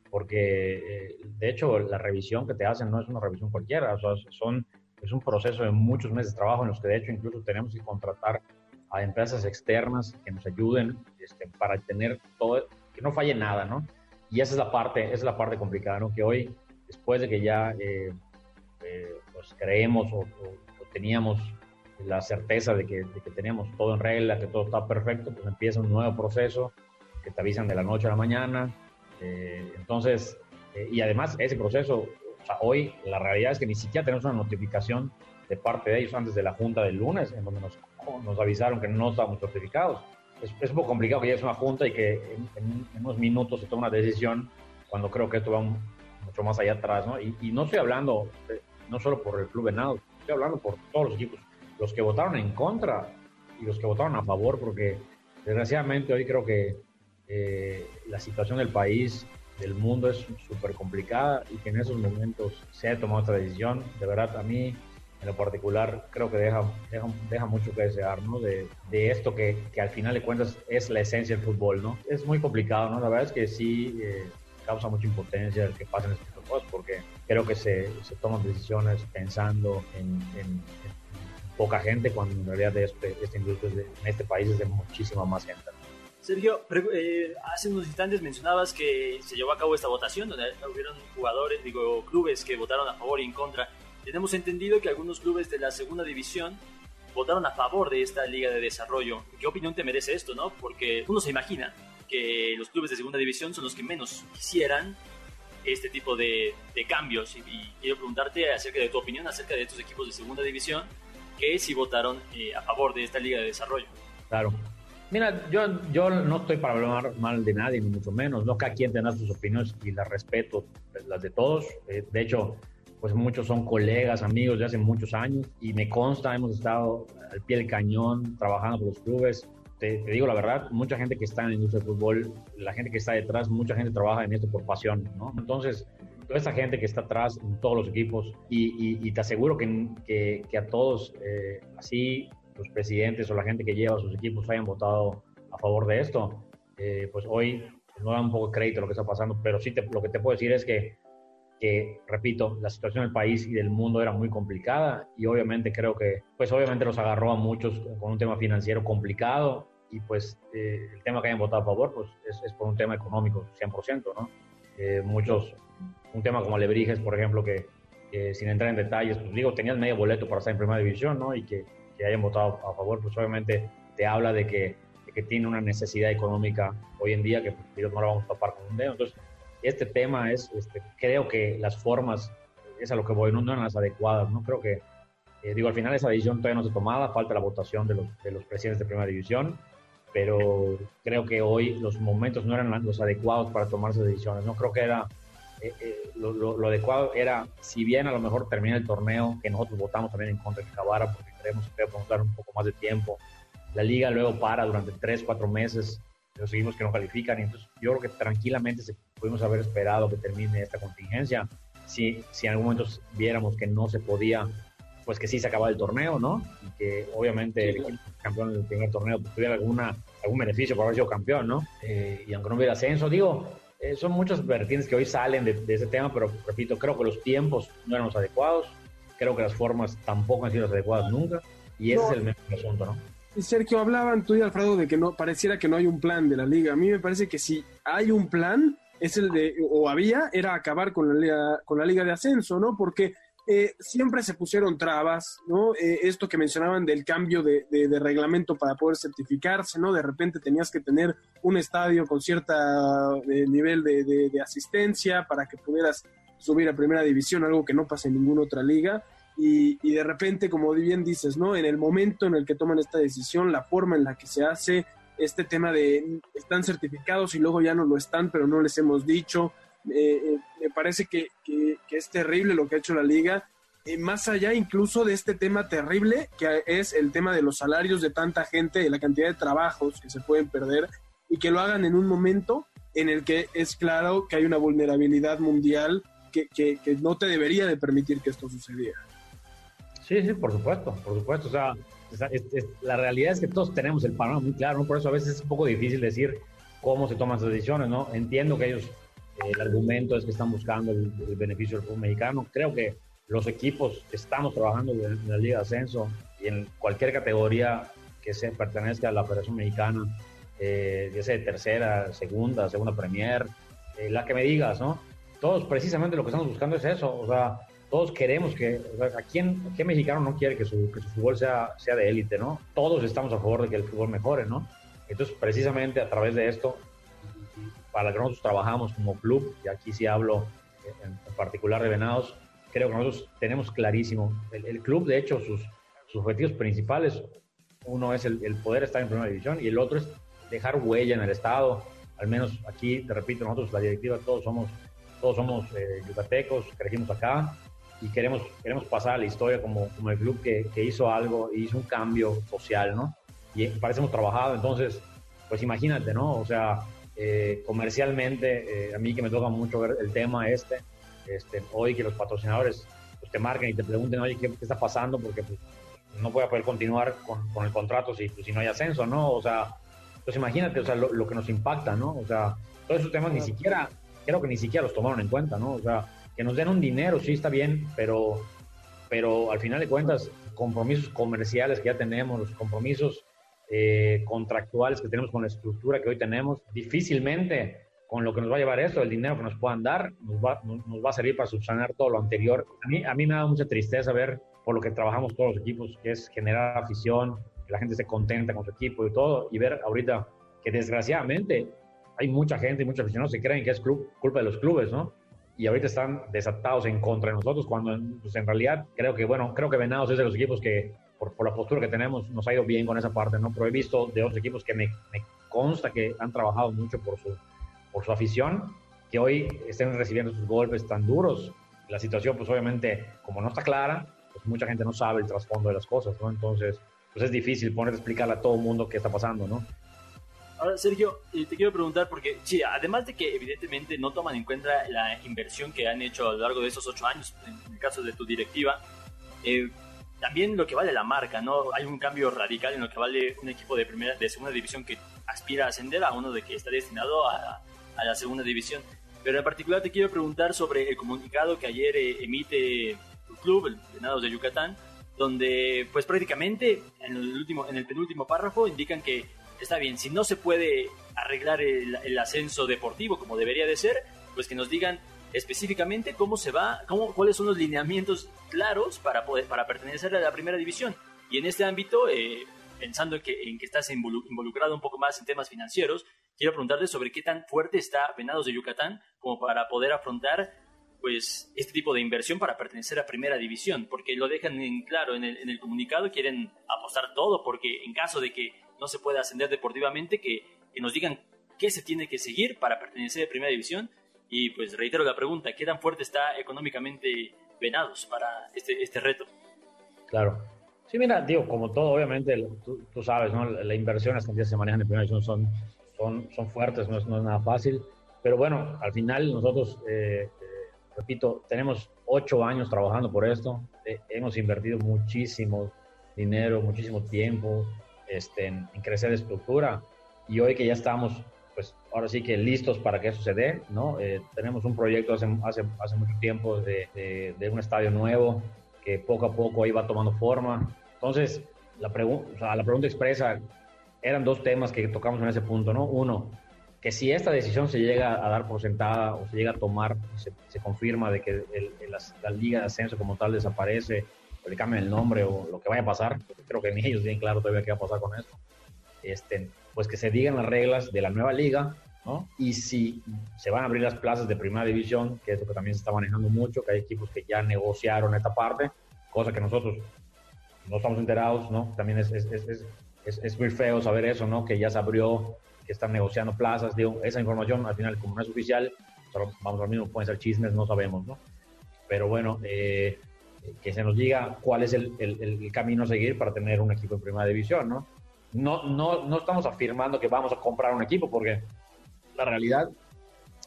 porque eh, de hecho la revisión que te hacen no es una revisión cualquiera, o sea, son, es un proceso de muchos meses de trabajo en los que de hecho incluso tenemos que contratar a empresas externas que nos ayuden este, para tener todo, que no falle nada, ¿no? Y esa es la parte, esa es la parte complicada, ¿no? Que hoy, después de que ya eh, eh, pues creemos o, o, o, teníamos la certeza de que, de que, teníamos todo en regla, que todo está perfecto, pues empieza un nuevo proceso que te avisan de la noche a la mañana. Eh, entonces, eh, y además ese proceso, o sea, hoy la realidad es que ni siquiera tenemos una notificación de parte de ellos antes de la junta del lunes, en donde nos, nos avisaron que no estábamos certificados. Es, es, un poco complicado que llegues a una junta y que en, en, en, unos minutos se tome una decisión cuando creo que esto va un, mucho más allá atrás, ¿no? Y, y no estoy hablando no solo por el Club Venado, estoy hablando por todos los equipos, los que votaron en contra y los que votaron a favor, porque desgraciadamente hoy creo que eh, la situación del país, del mundo es súper complicada y que en esos momentos se ha tomado esta decisión, de verdad a mí en lo particular creo que deja, deja, mucho que desear, ¿no? De, de esto que, que, al final de cuentas es la esencia del fútbol, ¿no? Es muy complicado, ¿no? La verdad es que sí eh, causa mucha impotencia el que pasen de cosas porque creo que se, se toman decisiones pensando en, en, en, poca gente cuando en realidad este, esta industria de, en este país es de muchísima más gente. Sergio, eh, hace unos instantes mencionabas que se llevó a cabo esta votación donde hubieron jugadores, digo, clubes que votaron a favor y en contra. Tenemos entendido que algunos clubes de la segunda división votaron a favor de esta liga de desarrollo. ¿Qué opinión te merece esto, no? Porque uno se imagina que los clubes de segunda división son los que menos quisieran este tipo de, de cambios. Y, y, quiero preguntarte acerca de tu opinión acerca de estos equipos de segunda división que sí votaron eh, a favor de esta liga de desarrollo. Claro. Mira, yo, yo no estoy para hablar mal de nadie, ni mucho menos. No cada quien tendrá sus opiniones y las respeto, las de todos. Eh, de hecho, pues muchos son colegas, amigos de hace muchos años y me consta, hemos estado al pie del cañón trabajando por los clubes. Te, te, digo la verdad, mucha gente que está en la industria del fútbol, la gente que está detrás, mucha gente trabaja en esto por pasión, ¿no? Entonces, toda esa gente que está atrás en todos los equipos y, y, y te aseguro que, que, que a todos, eh, así los presidentes o la gente que lleva sus equipos hayan votado a favor de esto, eh, pues hoy no da un poco de crédito a lo que está pasando, pero sí te, lo que te puedo decir es que que, repito, la situación del país y del mundo era muy complicada y obviamente creo que, pues obviamente los agarró a muchos con un tema financiero complicado y pues eh, el tema que hayan votado a favor, pues es, es por un tema económico 100%, ¿no? Eh, muchos, un tema como Alebrijes, por ejemplo, que, sin entrar en detalles, pues digo, tenías medio boleto para estar en primera división, ¿no? Y que, que hayan votado a favor, pues obviamente te habla de que, de que tiene una necesidad económica hoy en día que pues, digo, no la vamos a tapar con un dedo. Entonces, este tema es, este, creo que las formas, es a lo que voy, no, no eran las adecuadas, ¿no? Creo que, eh, digo, al final esa decisión todavía no se tomaba, falta la votación de los, de los presidentes de primera división, pero creo que hoy los momentos no eran los adecuados para tomar esas decisiones, ¿no? Creo que era, eh, eh, lo, adecuado era, si bien a lo mejor termina el torneo, que nosotros votamos también en contra que acabara, porque creemos que podemos dar un poco más de tiempo, la liga luego para durante tres, cuatro meses, seguimos que no califican. Y entonces yo creo que tranquilamente se, pudimos haber esperado que termine esta contingencia. Si, si en algún momento viéramos que no se podía, pues que sí se acababa el torneo, ¿no? Y que obviamente el equipo campeón del primer torneo pues, tuviera alguna algún beneficio por haber sido campeón, ¿no? Eh, y aunque no hubiera ascenso, digo, eh, son muchas vertientes que hoy salen de, ese tema, pero repito, creo que los tiempos no eran los adecuados, creo que las formas tampoco han sido las adecuadas nunca, y ese es el mejor asunto, ¿no? Sergio, hablaban tú y Alfredo de que no pareciera que no hay un plan de la liga. A mí me parece que si hay un plan, es el de, o había, era acabar con la liga, con la liga de ascenso, ¿no? Porque eh, siempre se pusieron trabas, ¿no? Eh, esto que mencionaban del cambio de, reglamento para poder certificarse, ¿no? De repente tenías que tener un estadio con cierto eh, nivel de, asistencia para que pudieras subir a primera división, algo que no pasa en ninguna otra liga. Y, y, de repente, como bien dices, ¿no? En el momento en el que toman esta decisión, la forma en la que se hace, este tema de están certificados y luego ya no lo están, pero no les hemos dicho, eh, eh, me parece que, es terrible lo que ha hecho la liga, eh, más allá incluso de este tema terrible que es el tema de los salarios de tanta gente, de la cantidad de trabajos que se pueden perder y que lo hagan en un momento en el que es claro que hay una vulnerabilidad mundial que, no te debería de permitir que esto sucediera. Sí, sí, por supuesto, por supuesto. O sea, la realidad es que todos tenemos el panorama muy claro, ¿no? Por eso a veces es un poco difícil decir cómo se toman esas decisiones, ¿no? Entiendo que ellos el argumento es que están buscando el, beneficio del fútbol mexicano. Creo que los equipos estamos trabajando en la Liga de Ascenso y en cualquier categoría que se pertenezca a la Federación Mexicana, eh, ya sea de tercera, segunda, segunda Premier, eh, la que me digas, ¿no? Todos precisamente lo que estamos buscando es eso, o sea, todos queremos que, ¿a quién, qué mexicano no quiere que su, que su fútbol sea, sea de élite, ¿no? Todos estamos a favor de que el fútbol mejore, ¿no? Entonces, precisamente a través de esto, para lo que nosotros trabajamos como club, y aquí sí hablo en, particular de Venados, creo que nosotros tenemos clarísimo, el, club de hecho sus, sus, objetivos principales, uno es el, poder estar en primera división y el otro es dejar huella en el estado, al menos aquí, te repito, nosotros la directiva todos somos, todos somos eh, yucatecos, crecimos acá y queremos, queremos pasar a la historia como, como el club que, que hizo algo, hizo un cambio social, ¿no? Y parece hemos trabajado, entonces, pues imagínate, ¿no? O sea, eh, comercialmente, eh, a mí que me toca mucho ver el tema este, este hoy que los patrocinadores pues, te marquen y te pregunten, oye, ¿qué, está pasando? Porque pues, no voy a poder continuar con, con el contrato si, pues, si no hay ascenso, ¿no? O sea, pues imagínate, o sea, lo, que nos impacta, ¿no? O sea, todos esos temas ni siquiera, creo que ni siquiera los tomaron en cuenta, ¿no? O sea, que nos den un dinero, sí está bien, pero, pero al final de cuentas, compromisos comerciales que ya tenemos, los compromisos eh, contractuales que tenemos con la estructura que hoy tenemos, difícilmente con lo que nos va a llevar eso, el dinero que nos puedan dar, nos va, nos, va a servir para subsanar todo lo anterior. A mí, a mí me da mucha tristeza ver por lo que trabajamos todos los equipos, que es generar afición, que la gente esté contenta con su equipo y todo, y ver ahorita que desgraciadamente hay mucha gente y muchos aficionados que creen que es culpa de los clubes, ¿no? Y ahorita están desatados en contra de nosotros, cuando pues, en realidad creo que, bueno, creo que Venados es de los equipos que por, la postura que tenemos, nos ha ido bien con esa parte, ¿no? Pero he visto de otros equipos que me, consta que han trabajado mucho por su, por su afición, que hoy estén recibiendo sus golpes tan duros. La situación, pues obviamente, como no está clara, pues mucha gente no sabe el trasfondo de las cosas, ¿no? Entonces, pues es difícil poner a explicarle a todo el mundo qué está pasando, ¿no? Ahora, Sergio, te quiero preguntar, porque sí, además de que evidentemente no toman en cuenta la inversión que han hecho a lo largo de esos ocho años, en el caso de tu directiva, eh, también lo que vale la marca, ¿no? Hay un cambio radical en lo que vale un equipo de primera, de segunda división que aspira a ascender a uno de que está destinado a, a la segunda división. Pero en particular te quiero preguntar sobre el comunicado que ayer eh, emite tu club, el Venados de Yucatán, donde pues prácticamente en el último, en el penúltimo párrafo indican que está bien, si no se puede arreglar el, el ascenso deportivo como debería de ser, pues que nos digan específicamente cómo se va, cómo, cuáles son los lineamientos claros para, poder, para pertenecer a la primera división. Y en este ámbito, eh, pensando en que, en que estás involucrado un poco más en temas financieros, quiero preguntarte sobre qué tan fuerte está Venados de Yucatán como para poder afrontar pues este tipo de inversión para pertenecer a primera división, porque lo dejan en claro en el, en el comunicado, quieren apostar todo, porque en caso de que no se pueda ascender deportivamente, que, que nos digan qué se tiene que seguir para pertenecer a primera división y pues reitero la pregunta, ¿qué tan fuerte está económicamente Venados para este, este reto? Claro. Sí, mira, digo, como todo, obviamente, tú, sabes, ¿no? La, inversión, las cantidades que se manejan en primera división son, son, son fuertes, no es, no es nada fácil. Pero bueno, al final nosotros, eh, eh, repito, tenemos ocho años trabajando por esto. Eh, hemos invertido muchísimo dinero, muchísimo tiempo este, en, en crecer estructura y hoy que ya estamos, pues ahora sí que listos para que eso se dé, ¿no? Eh, tenemos un proyecto hace, hace, hace mucho tiempo de, de, de, un estadio nuevo que poco a poco ahí va tomando forma. Entonces, la, pregu o sea, la pregunta expresa, eran dos temas que tocamos en ese punto, ¿no? Uno, que si esta decisión se llega a dar por sentada o se llega a tomar, se, se confirma de que el, el, la, la, liga de ascenso como tal desaparece, o le cambian el nombre o lo que vaya a pasar, creo que ni ellos tienen claro todavía qué va a pasar con esto, este, pues que se digan las reglas de la nueva liga, ¿no? Y si se van a abrir las plazas de primera división, que es lo que también se está manejando mucho, que hay equipos que ya negociaron esta parte, cosa que nosotros no estamos enterados, ¿no? También es, es, es, es, es muy feo saber eso, ¿no? Que ya se abrió que están negociando plazas, digo, esa información al final como no es oficial, vamos al mismo, pueden ser chismes, no sabemos, ¿no? Pero bueno, eh, que se nos diga cuál es el, el, el, camino a seguir para tener un equipo en primera división, ¿no? No, no, no estamos afirmando que vamos a comprar un equipo porque la realidad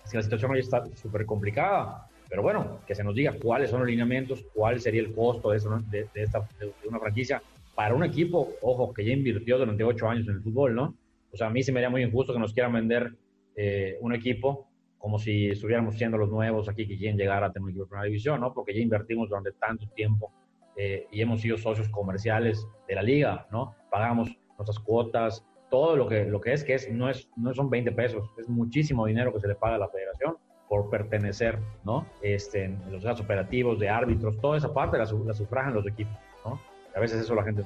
es que la situación hoy está súper complicada, pero bueno, que se nos diga cuáles son los lineamientos, cuál sería el costo de, eso, de, de esta, de una franquicia para un equipo, ojo, que ya invirtió durante ocho años en el fútbol, ¿no? O sea, a mí se me haría muy injusto que nos quieran vender eh, un equipo como si estuviéramos siendo los nuevos aquí que quieren llegar a tener un equipo de primera división, ¿no? Porque ya invertimos durante tanto tiempo eh, y hemos sido socios comerciales de la liga, ¿no? Pagamos nuestras cuotas, todo lo que, lo que es, que es no, es, no son 20 pesos, es muchísimo dinero que se le paga a la federación por pertenecer, ¿no? Este, los gastos operativos, de árbitros, toda esa parte la, la sufragan los equipos, ¿no? A veces eso la gente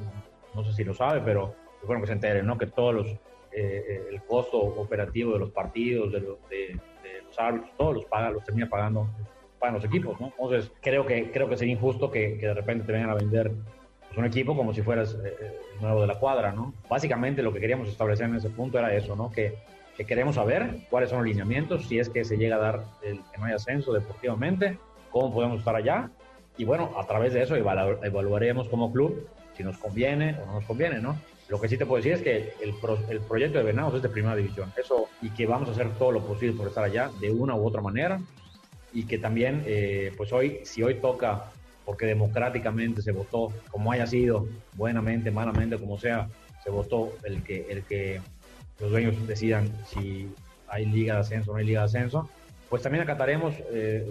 no, sé si lo sabe, pero es bueno que se enteren, ¿no? Que todos los, eh, el costo operativo de los partidos, de, los, árbitros, todos los paga, los termina pagando para los equipos, ¿no? Entonces, creo que, creo que sería injusto que, que de repente te vengan a vender pues, un equipo como si fueras eh, el nuevo de la cuadra, ¿no? Básicamente lo que queríamos establecer en ese punto era eso, ¿no? Que, que queremos saber cuáles son los lineamientos, si es que se llega a dar el, que no hay ascenso deportivamente, cómo podemos estar allá, y bueno, a través de eso evaluaremos como club si nos conviene o no nos conviene, ¿no? Lo que sí te puedo decir es que el, pro, el proyecto de Venados es de primera división. Eso, y que vamos a hacer todo lo posible por estar allá de una u otra manera. Y que también, eh, pues hoy, si hoy toca, porque democráticamente se votó, como haya sido, buenamente, malamente, como sea, se votó el que, el que los dueños decidan si hay liga de ascenso o no hay liga de ascenso, pues también acataremos eh,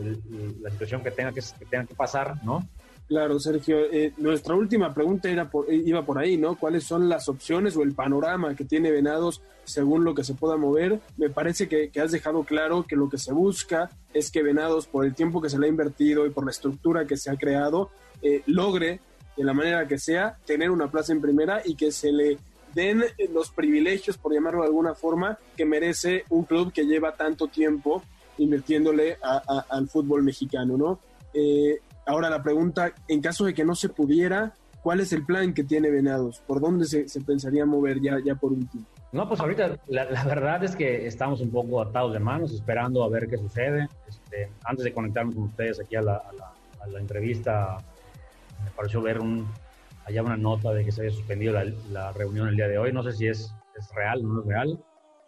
la situación que tenga que, que tenga que pasar, ¿no? Claro, Sergio. Eh, nuestra última pregunta era por, iba por ahí, ¿no? ¿Cuáles son las opciones o el panorama que tiene Venados según lo que se pueda mover? Me parece que, has dejado claro que lo que se busca es que Venados, por el tiempo que se le ha invertido y por la estructura que se ha creado, eh, logre, de la manera que sea, tener una plaza en primera y que se le den los privilegios, por llamarlo de alguna forma, que merece un club que lleva tanto tiempo invirtiéndole al fútbol mexicano, ¿no? Eh, Ahora la pregunta, en caso de que no se pudiera, ¿cuál es el plan que tiene Venados? ¿Por dónde se, pensaría mover ya, ya por último? No, pues ahorita la, la, verdad es que estamos un poco atados de manos, esperando a ver qué sucede. Este, antes de conectarnos con ustedes aquí a la, a la, entrevista, me pareció ver un, allá una nota de que se había suspendido la, reunión el día de hoy. No sé si es, real o no es real.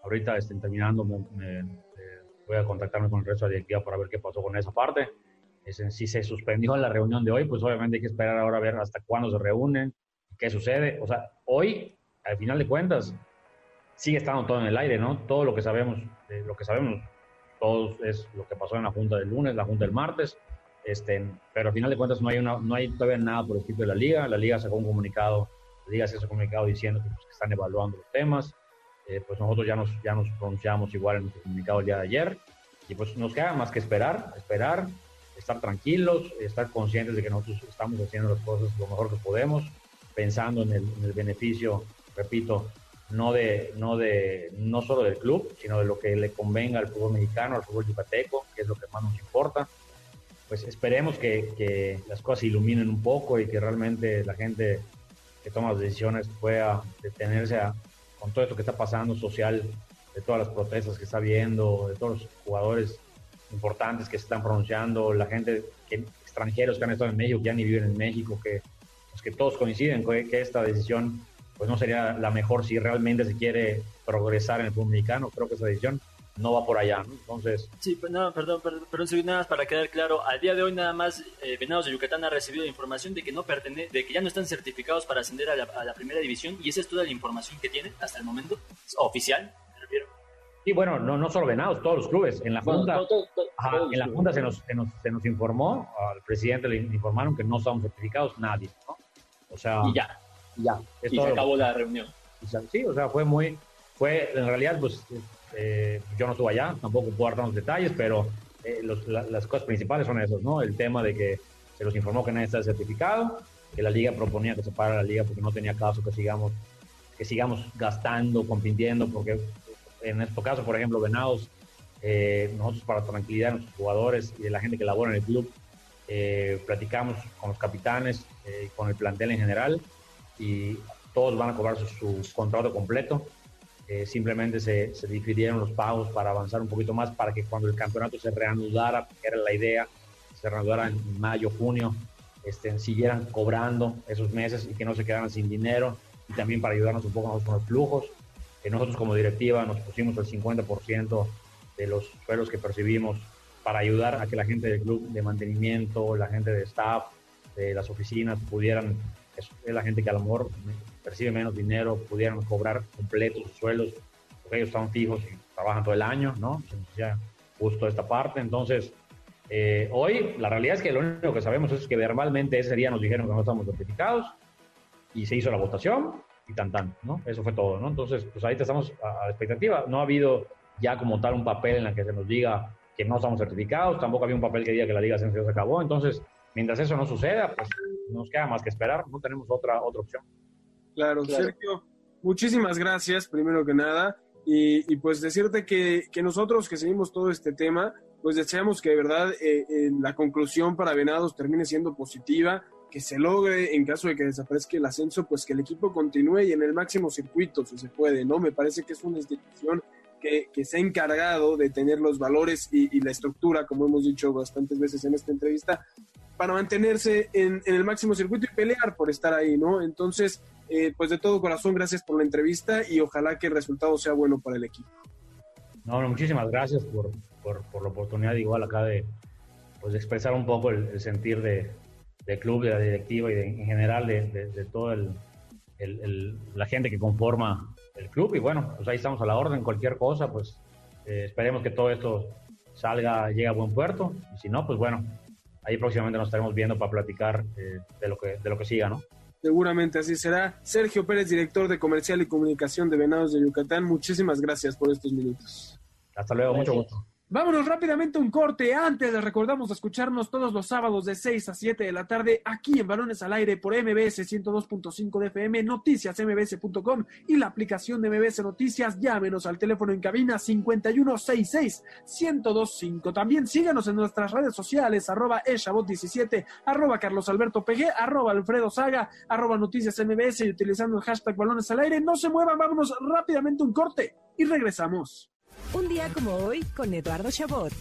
Ahorita estén terminando, me, voy a contactarme con el resto de la directiva para ver qué pasó con esa parte si se suspendió la reunión de hoy, pues obviamente hay que esperar ahora a ver hasta cuándo se reúnen, qué sucede. O sea, hoy, al final de cuentas, sigue estando todo en el aire, ¿no? Todo lo que sabemos, eh, lo que sabemos todos es lo que pasó en la junta del lunes, la junta del martes, este, pero al final de cuentas no hay, una, no hay todavía nada por escrito de la liga. La liga sacó un comunicado, la liga sacó un comunicado diciendo que, pues, que están evaluando los temas. Eh, pues nosotros ya nos, ya nos pronunciamos igual en nuestro comunicado el día de ayer. Y pues nos queda más que esperar, esperar, estar tranquilos, estar conscientes de que nosotros estamos haciendo las cosas lo mejor que podemos, pensando en el, en el beneficio, repito, no de, no de, no solo del club, sino de lo que le convenga al fútbol mexicano, al fútbol yucateco, que es lo que más nos importa. Pues esperemos que, que las cosas se iluminen un poco y que realmente la gente que toma las decisiones pueda detenerse a, con todo esto que está pasando social, de todas las protestas que está viendo, de todos los jugadores importantes que se están pronunciando, la gente, que, extranjeros que han estado en México, que ya ni viven en México, que, pues que todos coinciden que, que, esta decisión pues no sería la mejor si realmente se quiere progresar en el fútbol mexicano. Creo que esa decisión no va por allá, ¿no? Entonces... Sí, pues no, perdón, perdón, perdón, nada más para quedar claro, al día de hoy nada más eh, Venados de Yucatán ha recibido información de que no pertenece, de que ya no están certificados para ascender a la, a la, primera división y esa es toda la información que tiene hasta el momento, oficial, Sí, bueno, no, no solo Venados, todos los clubes. En la Junta, en la junta se, nos, se, nos, se, nos, informó, al presidente le informaron que no estamos certificados nadie, ¿no? O sea... Y ya. Y ya. Y se acabó la reunión. Sí, o sea, fue muy... Fue, en realidad, pues, eh, yo no estuve allá, tampoco puedo dar los detalles, pero eh, los, las cosas principales son esas, ¿no? El tema de que se nos informó que nadie está certificado, que la liga proponía que se parara la liga porque no tenía caso que sigamos, que sigamos gastando, compitiendo, porque en este caso, por ejemplo, Venados, eh, nosotros para tranquilidad de nuestros jugadores y de la gente que labora en el club, eh, platicamos con los capitanes, eh, con el plantel en general y todos van a cobrar su, contrato completo. simplemente se, se, difirieron los pagos para avanzar un poquito más para que cuando el campeonato se reanudara, que era la idea, se reanudara en mayo, junio, este, siguieran cobrando esos meses y que no se quedaran sin dinero y también para ayudarnos un poco con los flujos nosotros como directiva nos pusimos el 50% de los sueldos que percibimos para ayudar a que la gente del club de mantenimiento, la gente de staff, de las oficinas pudieran, es la gente que a lo mejor percibe menos dinero, pudieran cobrar completos sus sueldos, porque ellos están fijos y trabajan todo el año, ¿no? Ya justo esta parte. Entonces, eh, hoy la realidad es que lo único que sabemos es que verbalmente ese día nos dijeron que no estamos certificados y se hizo la votación y tan tan, ¿no? Eso fue todo, ¿no? Entonces, pues ahí estamos a, la expectativa. No ha habido ya como tal un papel en el que se nos diga que no estamos certificados, tampoco había un papel que diga que la Liga Ascenso se acabó. Entonces, mientras eso no suceda, pues nos queda más que esperar, no tenemos otra, otra opción. Claro, Sergio, muchísimas gracias, primero que nada. Y, pues decirte que, que, nosotros que seguimos todo este tema, pues deseamos que de verdad eh, eh, la conclusión para Venados termine siendo positiva, que se logre en caso de que desaparezca el ascenso, pues que el equipo continúe y en el máximo circuito, si se puede, ¿no? Me parece que es una institución que, que se ha encargado de tener los valores y, la estructura, como hemos dicho bastantes veces en esta entrevista, para mantenerse en, el máximo circuito y pelear por estar ahí, ¿no? Entonces, eh, pues de todo corazón, gracias por la entrevista y ojalá que el resultado sea bueno para el equipo. No, muchísimas gracias por, por, la oportunidad igual acá de, pues, de expresar un poco el sentir de, del club, de la directiva y en general de, de, toda el, la gente que conforma el club. Y bueno, pues ahí estamos a la orden, cualquier cosa, pues eh, esperemos que todo esto salga, llegue a buen puerto. Y si no, pues bueno, ahí próximamente nos estaremos viendo para platicar eh, de, lo que, de lo que siga, ¿no? Seguramente así será. Sergio Pérez, director de Comercial y Comunicación de Venados de Yucatán, muchísimas gracias por estos minutos. Hasta luego, mucho gusto. Vámonos rápidamente a un corte. Antes les recordamos escucharnos todos los sábados de 6 a 7 de la tarde aquí en Balones al Aire por MBS 102.5 de FM, noticiasmbs.com y la aplicación de MBS Noticias. Llámenos al teléfono en cabina 5166-1025. También síganos en nuestras redes sociales, arroba eshabot17, arroba Carlos Alberto PG, arroba Alfredo Saga, arroba Noticias MBS y utilizando el hashtag Balones al Aire. No se muevan, vámonos rápidamente un corte y regresamos. Un día como hoy con Eduardo Chabot.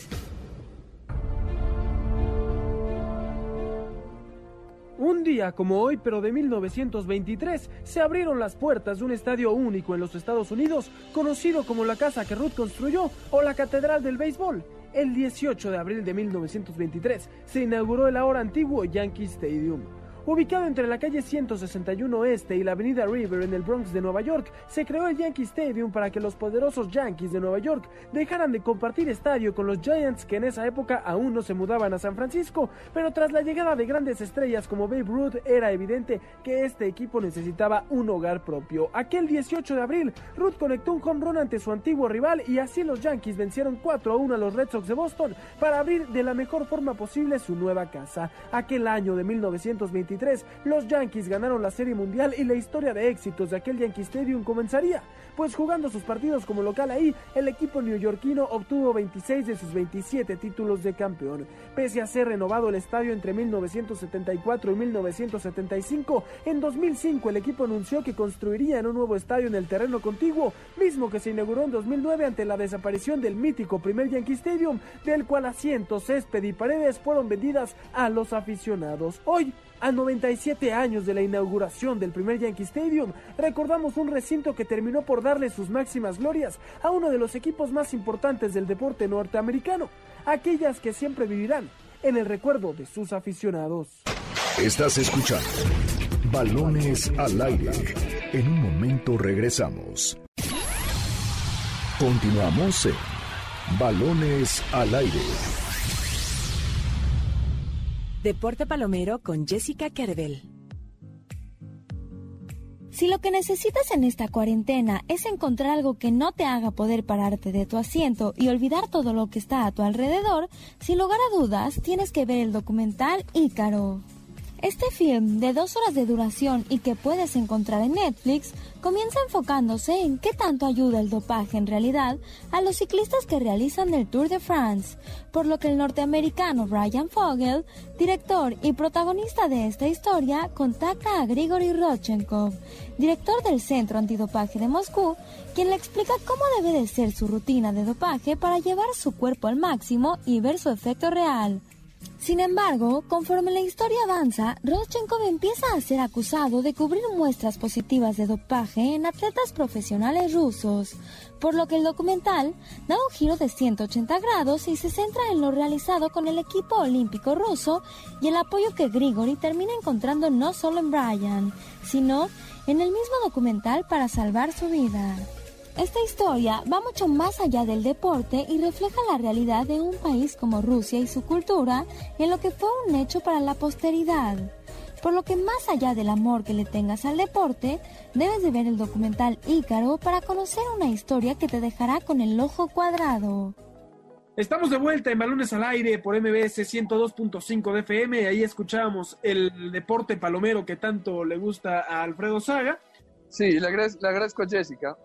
Un día como hoy, pero de 1923, se abrieron las puertas de un estadio único en los Estados Unidos, conocido como la casa que Ruth construyó o la Catedral del Béisbol. El 18 de abril de 1923 se inauguró el ahora antiguo Yankee Stadium. Ubicado entre la calle 161 Este y la avenida River en el Bronx de Nueva York, se creó el Yankee Stadium para que los poderosos Yankees de Nueva York dejaran de compartir estadio con los Giants que en esa época aún no se mudaban a San Francisco, pero tras la llegada de grandes estrellas como Babe Ruth era evidente que este equipo necesitaba un hogar propio. Aquel 18 de abril, Ruth conectó un home run ante su antiguo rival y así los Yankees vencieron 4 a 1 a los Red Sox de Boston para abrir de la mejor forma posible su nueva casa. Aquel año de 1923 los Yankees ganaron la Serie Mundial y la historia de éxitos de aquel Yankee Stadium comenzaría, pues jugando sus partidos como local ahí, el equipo neoyorquino obtuvo 26 de sus 27 títulos de campeón. Pese a ser renovado el estadio entre 1974 y 1975, en 2005 el equipo anunció que construiría en un nuevo estadio en el terreno contiguo, mismo que se inauguró en 2009 ante la desaparición del mítico primer Yankee Stadium, del cual asientos, césped y paredes fueron vendidas a los aficionados. Hoy, a 97 años de la inauguración del primer Yankee Stadium, recordamos un recinto que terminó por darle sus máximas glorias a uno de los equipos más importantes del deporte norteamericano, aquellas que siempre vivirán en el recuerdo de sus aficionados. Estás escuchando Balones al aire. En un momento regresamos. Continuamos en Balones al aire. Deporte Palomero con Jessica Kerbel. Si lo que necesitas en esta cuarentena es encontrar algo que no te haga poder pararte de tu asiento y olvidar todo lo que está a tu alrededor, sin lugar a dudas tienes que ver el documental Ícaro. Este film de dos horas de duración y que puedes encontrar en Netflix comienza enfocándose en qué tanto ayuda el dopaje en realidad a los ciclistas que realizan el Tour de France, por lo que el norteamericano Brian Fogel, director y protagonista de esta historia, contacta a Grigory Rodchenkov, director del Centro Antidopaje de Moscú, quien le explica cómo debe de ser su rutina de dopaje para llevar su cuerpo al máximo y ver su efecto real. Sin embargo, conforme la historia avanza, Rodchenkov empieza a ser acusado de cubrir muestras positivas de dopaje en atletas profesionales rusos, por lo que el documental da un giro de 180 grados y se centra en lo realizado con el equipo olímpico ruso y el apoyo que Grigori termina encontrando no solo en Brian, sino en el mismo documental para salvar su vida. Esta historia va mucho más allá del deporte y refleja la realidad de un país como Rusia y su cultura en lo que fue un hecho para la posteridad. Por lo que más allá del amor que le tengas al deporte, debes de ver el documental Ícaro para conocer una historia que te dejará con el ojo cuadrado. Estamos de vuelta en Balones al Aire por MBS 102.5 de FM. Ahí escuchábamos el deporte palomero que tanto le gusta a Alfredo Saga. Sí, le agradezco, le agradezco a Jessica.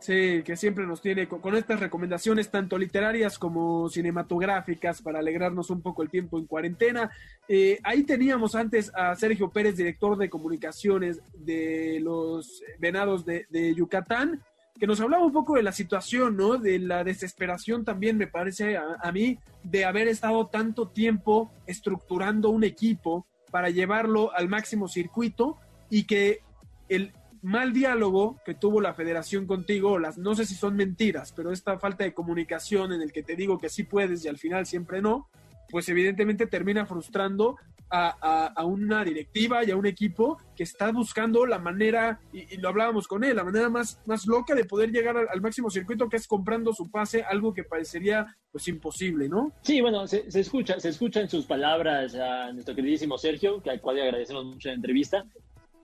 Sí, que siempre nos tiene con, estas recomendaciones tanto literarias como cinematográficas para alegrarnos un poco el tiempo en cuarentena. Eh, ahí teníamos antes a Sergio Pérez, director de comunicaciones de los Venados de, de, Yucatán, que nos hablaba un poco de la situación, ¿no? De la desesperación también, me parece a, a mí, de haber estado tanto tiempo estructurando un equipo para llevarlo al máximo circuito y que el, mal diálogo que tuvo la federación contigo, las, no sé si son mentiras, pero esta falta de comunicación en el que te digo que sí puedes y al final siempre no, pues evidentemente termina frustrando a, una directiva y a un equipo que está buscando la manera, y, lo hablábamos con él, la manera más, más loca de poder llegar al, máximo circuito, que es comprando su pase, algo que parecería pues imposible, ¿no? Sí, bueno, se, se escucha, se escucha en sus palabras a nuestro queridísimo Sergio, que al cual agradecemos mucho la entrevista,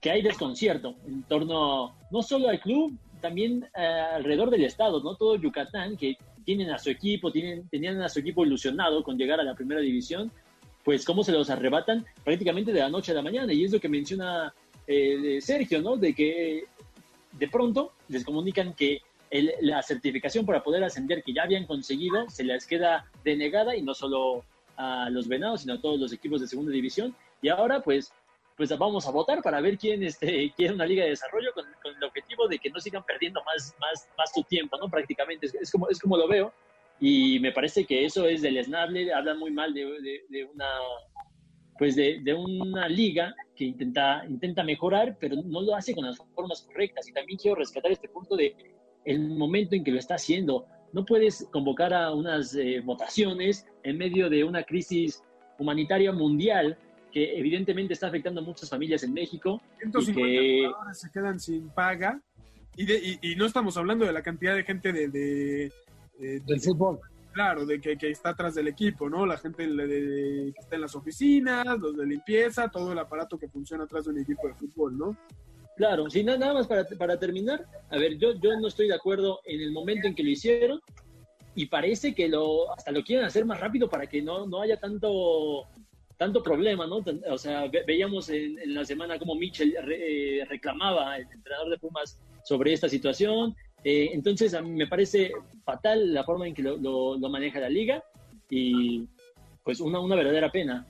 que hay desconcierto en torno no solo al club, también eh, alrededor del estado, ¿no? Todo Yucatán, que tienen a su equipo, tienen, tenían a su equipo ilusionado con llegar a la primera división, pues cómo se los arrebatan prácticamente de la noche a la mañana. Y es lo que menciona eh, Sergio, ¿no? De que de pronto les comunican que el, la certificación para poder ascender que ya habían conseguido se les queda denegada y no solo a los venados, sino a todos los equipos de segunda división. Y ahora, pues, pues vamos a votar para ver quién este, quiere una liga de desarrollo con, con, el objetivo de que no sigan perdiendo más, más, más su tiempo, ¿no? Prácticamente, es, es, como, es como lo veo. Y me parece que eso es del esnable, hablan muy mal de, de, de una pues de, de, una liga que intenta, intenta mejorar, pero no lo hace con las formas correctas. Y también quiero rescatar este punto de el momento en que lo está haciendo. No puedes convocar a unas eh, votaciones en medio de una crisis humanitaria mundial que evidentemente está afectando a muchas familias en México. 150 y que se quedan sin paga. Y, de, y, y, no estamos hablando de la cantidad de gente de, de, de del fútbol. Claro, de que, que, está atrás del equipo, ¿no? La gente que está en las oficinas, los de limpieza, todo el aparato que funciona atrás de un equipo de fútbol, ¿no? Claro, sí, nada más para, para terminar. A ver, yo, yo no estoy de acuerdo en el momento en que lo hicieron y parece que lo hasta lo quieren hacer más rápido para que no, no haya tanto tanto problema, ¿no? O sea, ve veíamos en, en, la semana como Mitchell re, eh, reclamaba, el entrenador de Pumas, sobre esta situación. Eh, entonces, a mí me parece fatal la forma en que lo, lo, lo maneja la liga y pues una, una verdadera pena.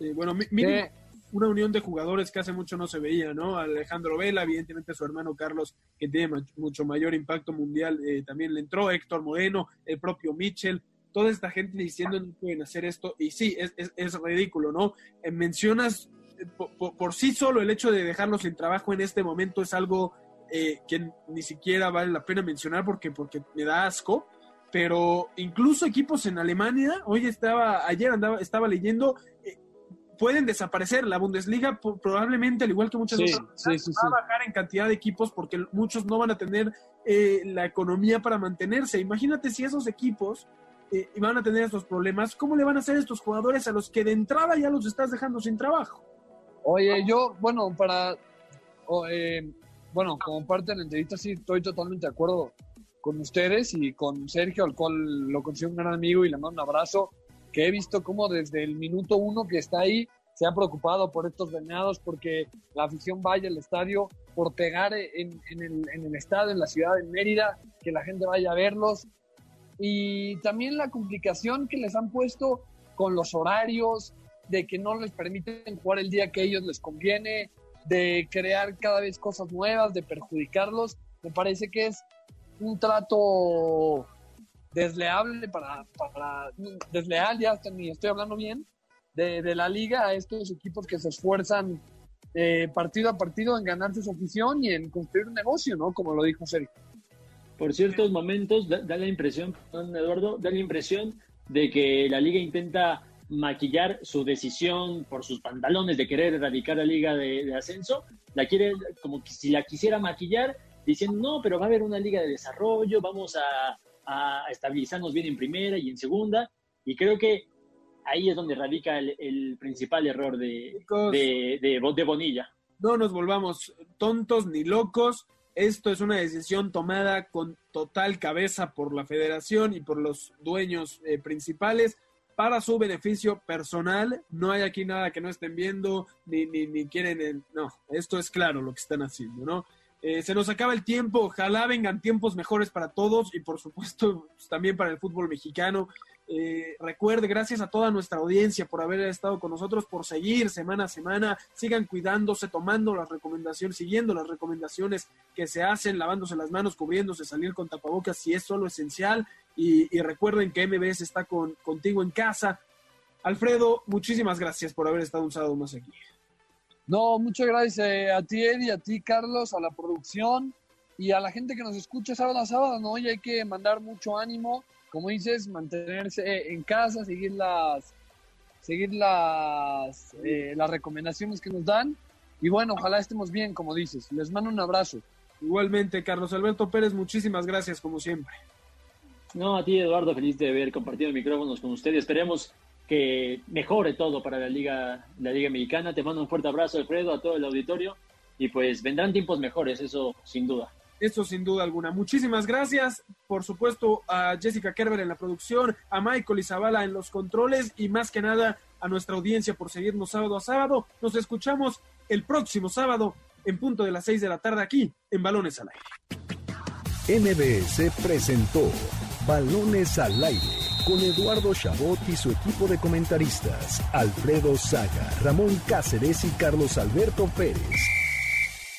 Eh, bueno, mire, una unión de jugadores que hace mucho no se veía, ¿no? Alejandro Vela, evidentemente su hermano Carlos, que tiene mucho mayor impacto mundial, eh, también le entró, Héctor Moreno, el propio Mitchell, toda esta gente diciendo no pueden hacer esto, y sí, es, es, es ridículo, ¿no? Eh, mencionas eh, por, por, sí solo el hecho de dejarlos sin trabajo en este momento es algo eh, que ni siquiera vale la pena mencionar porque, porque me da asco, pero incluso equipos en Alemania, hoy estaba, ayer andaba, estaba leyendo, eh, pueden desaparecer. La Bundesliga probablemente, al igual que muchas Sí, otras, sí, sí, va a bajar en cantidad de equipos porque muchos no van a tener eh, la economía para mantenerse. Imagínate si esos equipos eh, van a tener estos problemas, ¿cómo le van a hacer estos jugadores a los que de entrada ya los estás dejando sin trabajo? Oye, yo, bueno, para. o, eh, bueno, como parte de la entrevista, sí, estoy totalmente de acuerdo con ustedes y con Sergio, al cual lo considero un gran amigo y le mando un abrazo, que he visto cómo desde el minuto uno que está ahí se ha preocupado por estos venados, porque la afición vaya al estadio, por pegar en, en el, en el estadio, en la ciudad de Mérida, que la gente vaya a verlos. Y también la complicación que les han puesto con los horarios, de que no les permiten jugar el día que a ellos les conviene, de crear cada vez cosas nuevas, de perjudicarlos. Me parece que es un trato desleable para, para desleal, ya hasta ni estoy hablando bien, de, de la liga a estos equipos que se esfuerzan eh, partido a partido en ganarse su afición y en construir un negocio, ¿no? Como lo dijo Sergio. Por ciertos momentos da, da la impresión, perdón, Eduardo, da la impresión de que la liga intenta maquillar su decisión por sus pantalones de querer erradicar la liga de, de ascenso, la quiere como que si la quisiera maquillar diciendo no, pero va a haber una liga de desarrollo, vamos a, a estabilizarnos bien en primera y en segunda, y creo que ahí es donde radica el, el principal error de, Chicos. de, de, de Bonilla. No nos volvamos tontos ni locos. Esto es una decisión tomada con total cabeza por la federación y por los dueños eh, principales para su beneficio personal. No hay aquí nada que no estén viendo ni, ni, ni quieren. no, esto es claro lo que están haciendo, ¿no? Eh, se nos acaba el tiempo. Ojalá vengan tiempos mejores para todos y, por supuesto, pues, también para el fútbol mexicano. Eh, recuerde, gracias a toda nuestra audiencia por haber estado con nosotros, por seguir semana a semana. Sigan cuidándose, tomando las recomendaciones, siguiendo las recomendaciones que se hacen, lavándose las manos, cubriéndose, salir con tapabocas si es solo esencial. Y, recuerden que MBS está con, contigo en casa. Alfredo, muchísimas gracias por haber estado un sábado más aquí. No, muchas gracias eh, a ti, Eddie, a ti, Carlos, a la producción y a la gente que nos escucha sábado a sábado, ¿no? Y hay que mandar mucho ánimo, como dices, mantenerse en casa, seguir las, seguir las, eh, las recomendaciones que nos dan. Y bueno, ojalá estemos bien, como dices. Les mando un abrazo. Igualmente, Carlos Alberto Pérez, muchísimas gracias como siempre. No, a ti, Eduardo, feliz de haber compartido micrófonos con usted. Esperemos que mejore todo para la Liga, la Liga Mexicana. Te mando un fuerte abrazo, Alfredo, a todo el auditorio. Y pues vendrán tiempos mejores, eso sin duda. Eso sin duda alguna. Muchísimas gracias, por supuesto, a Jessica Kerber en la producción, a Michael Izabala en los controles y más que nada a nuestra audiencia por seguirnos sábado a sábado. Nos escuchamos el próximo sábado en punto de las seis de la tarde aquí en Balones al Aire. MBS presentó Balones al Aire con Eduardo Chabot y su equipo de comentaristas, Alfredo Saga, Ramón Cáceres y Carlos Alberto Pérez.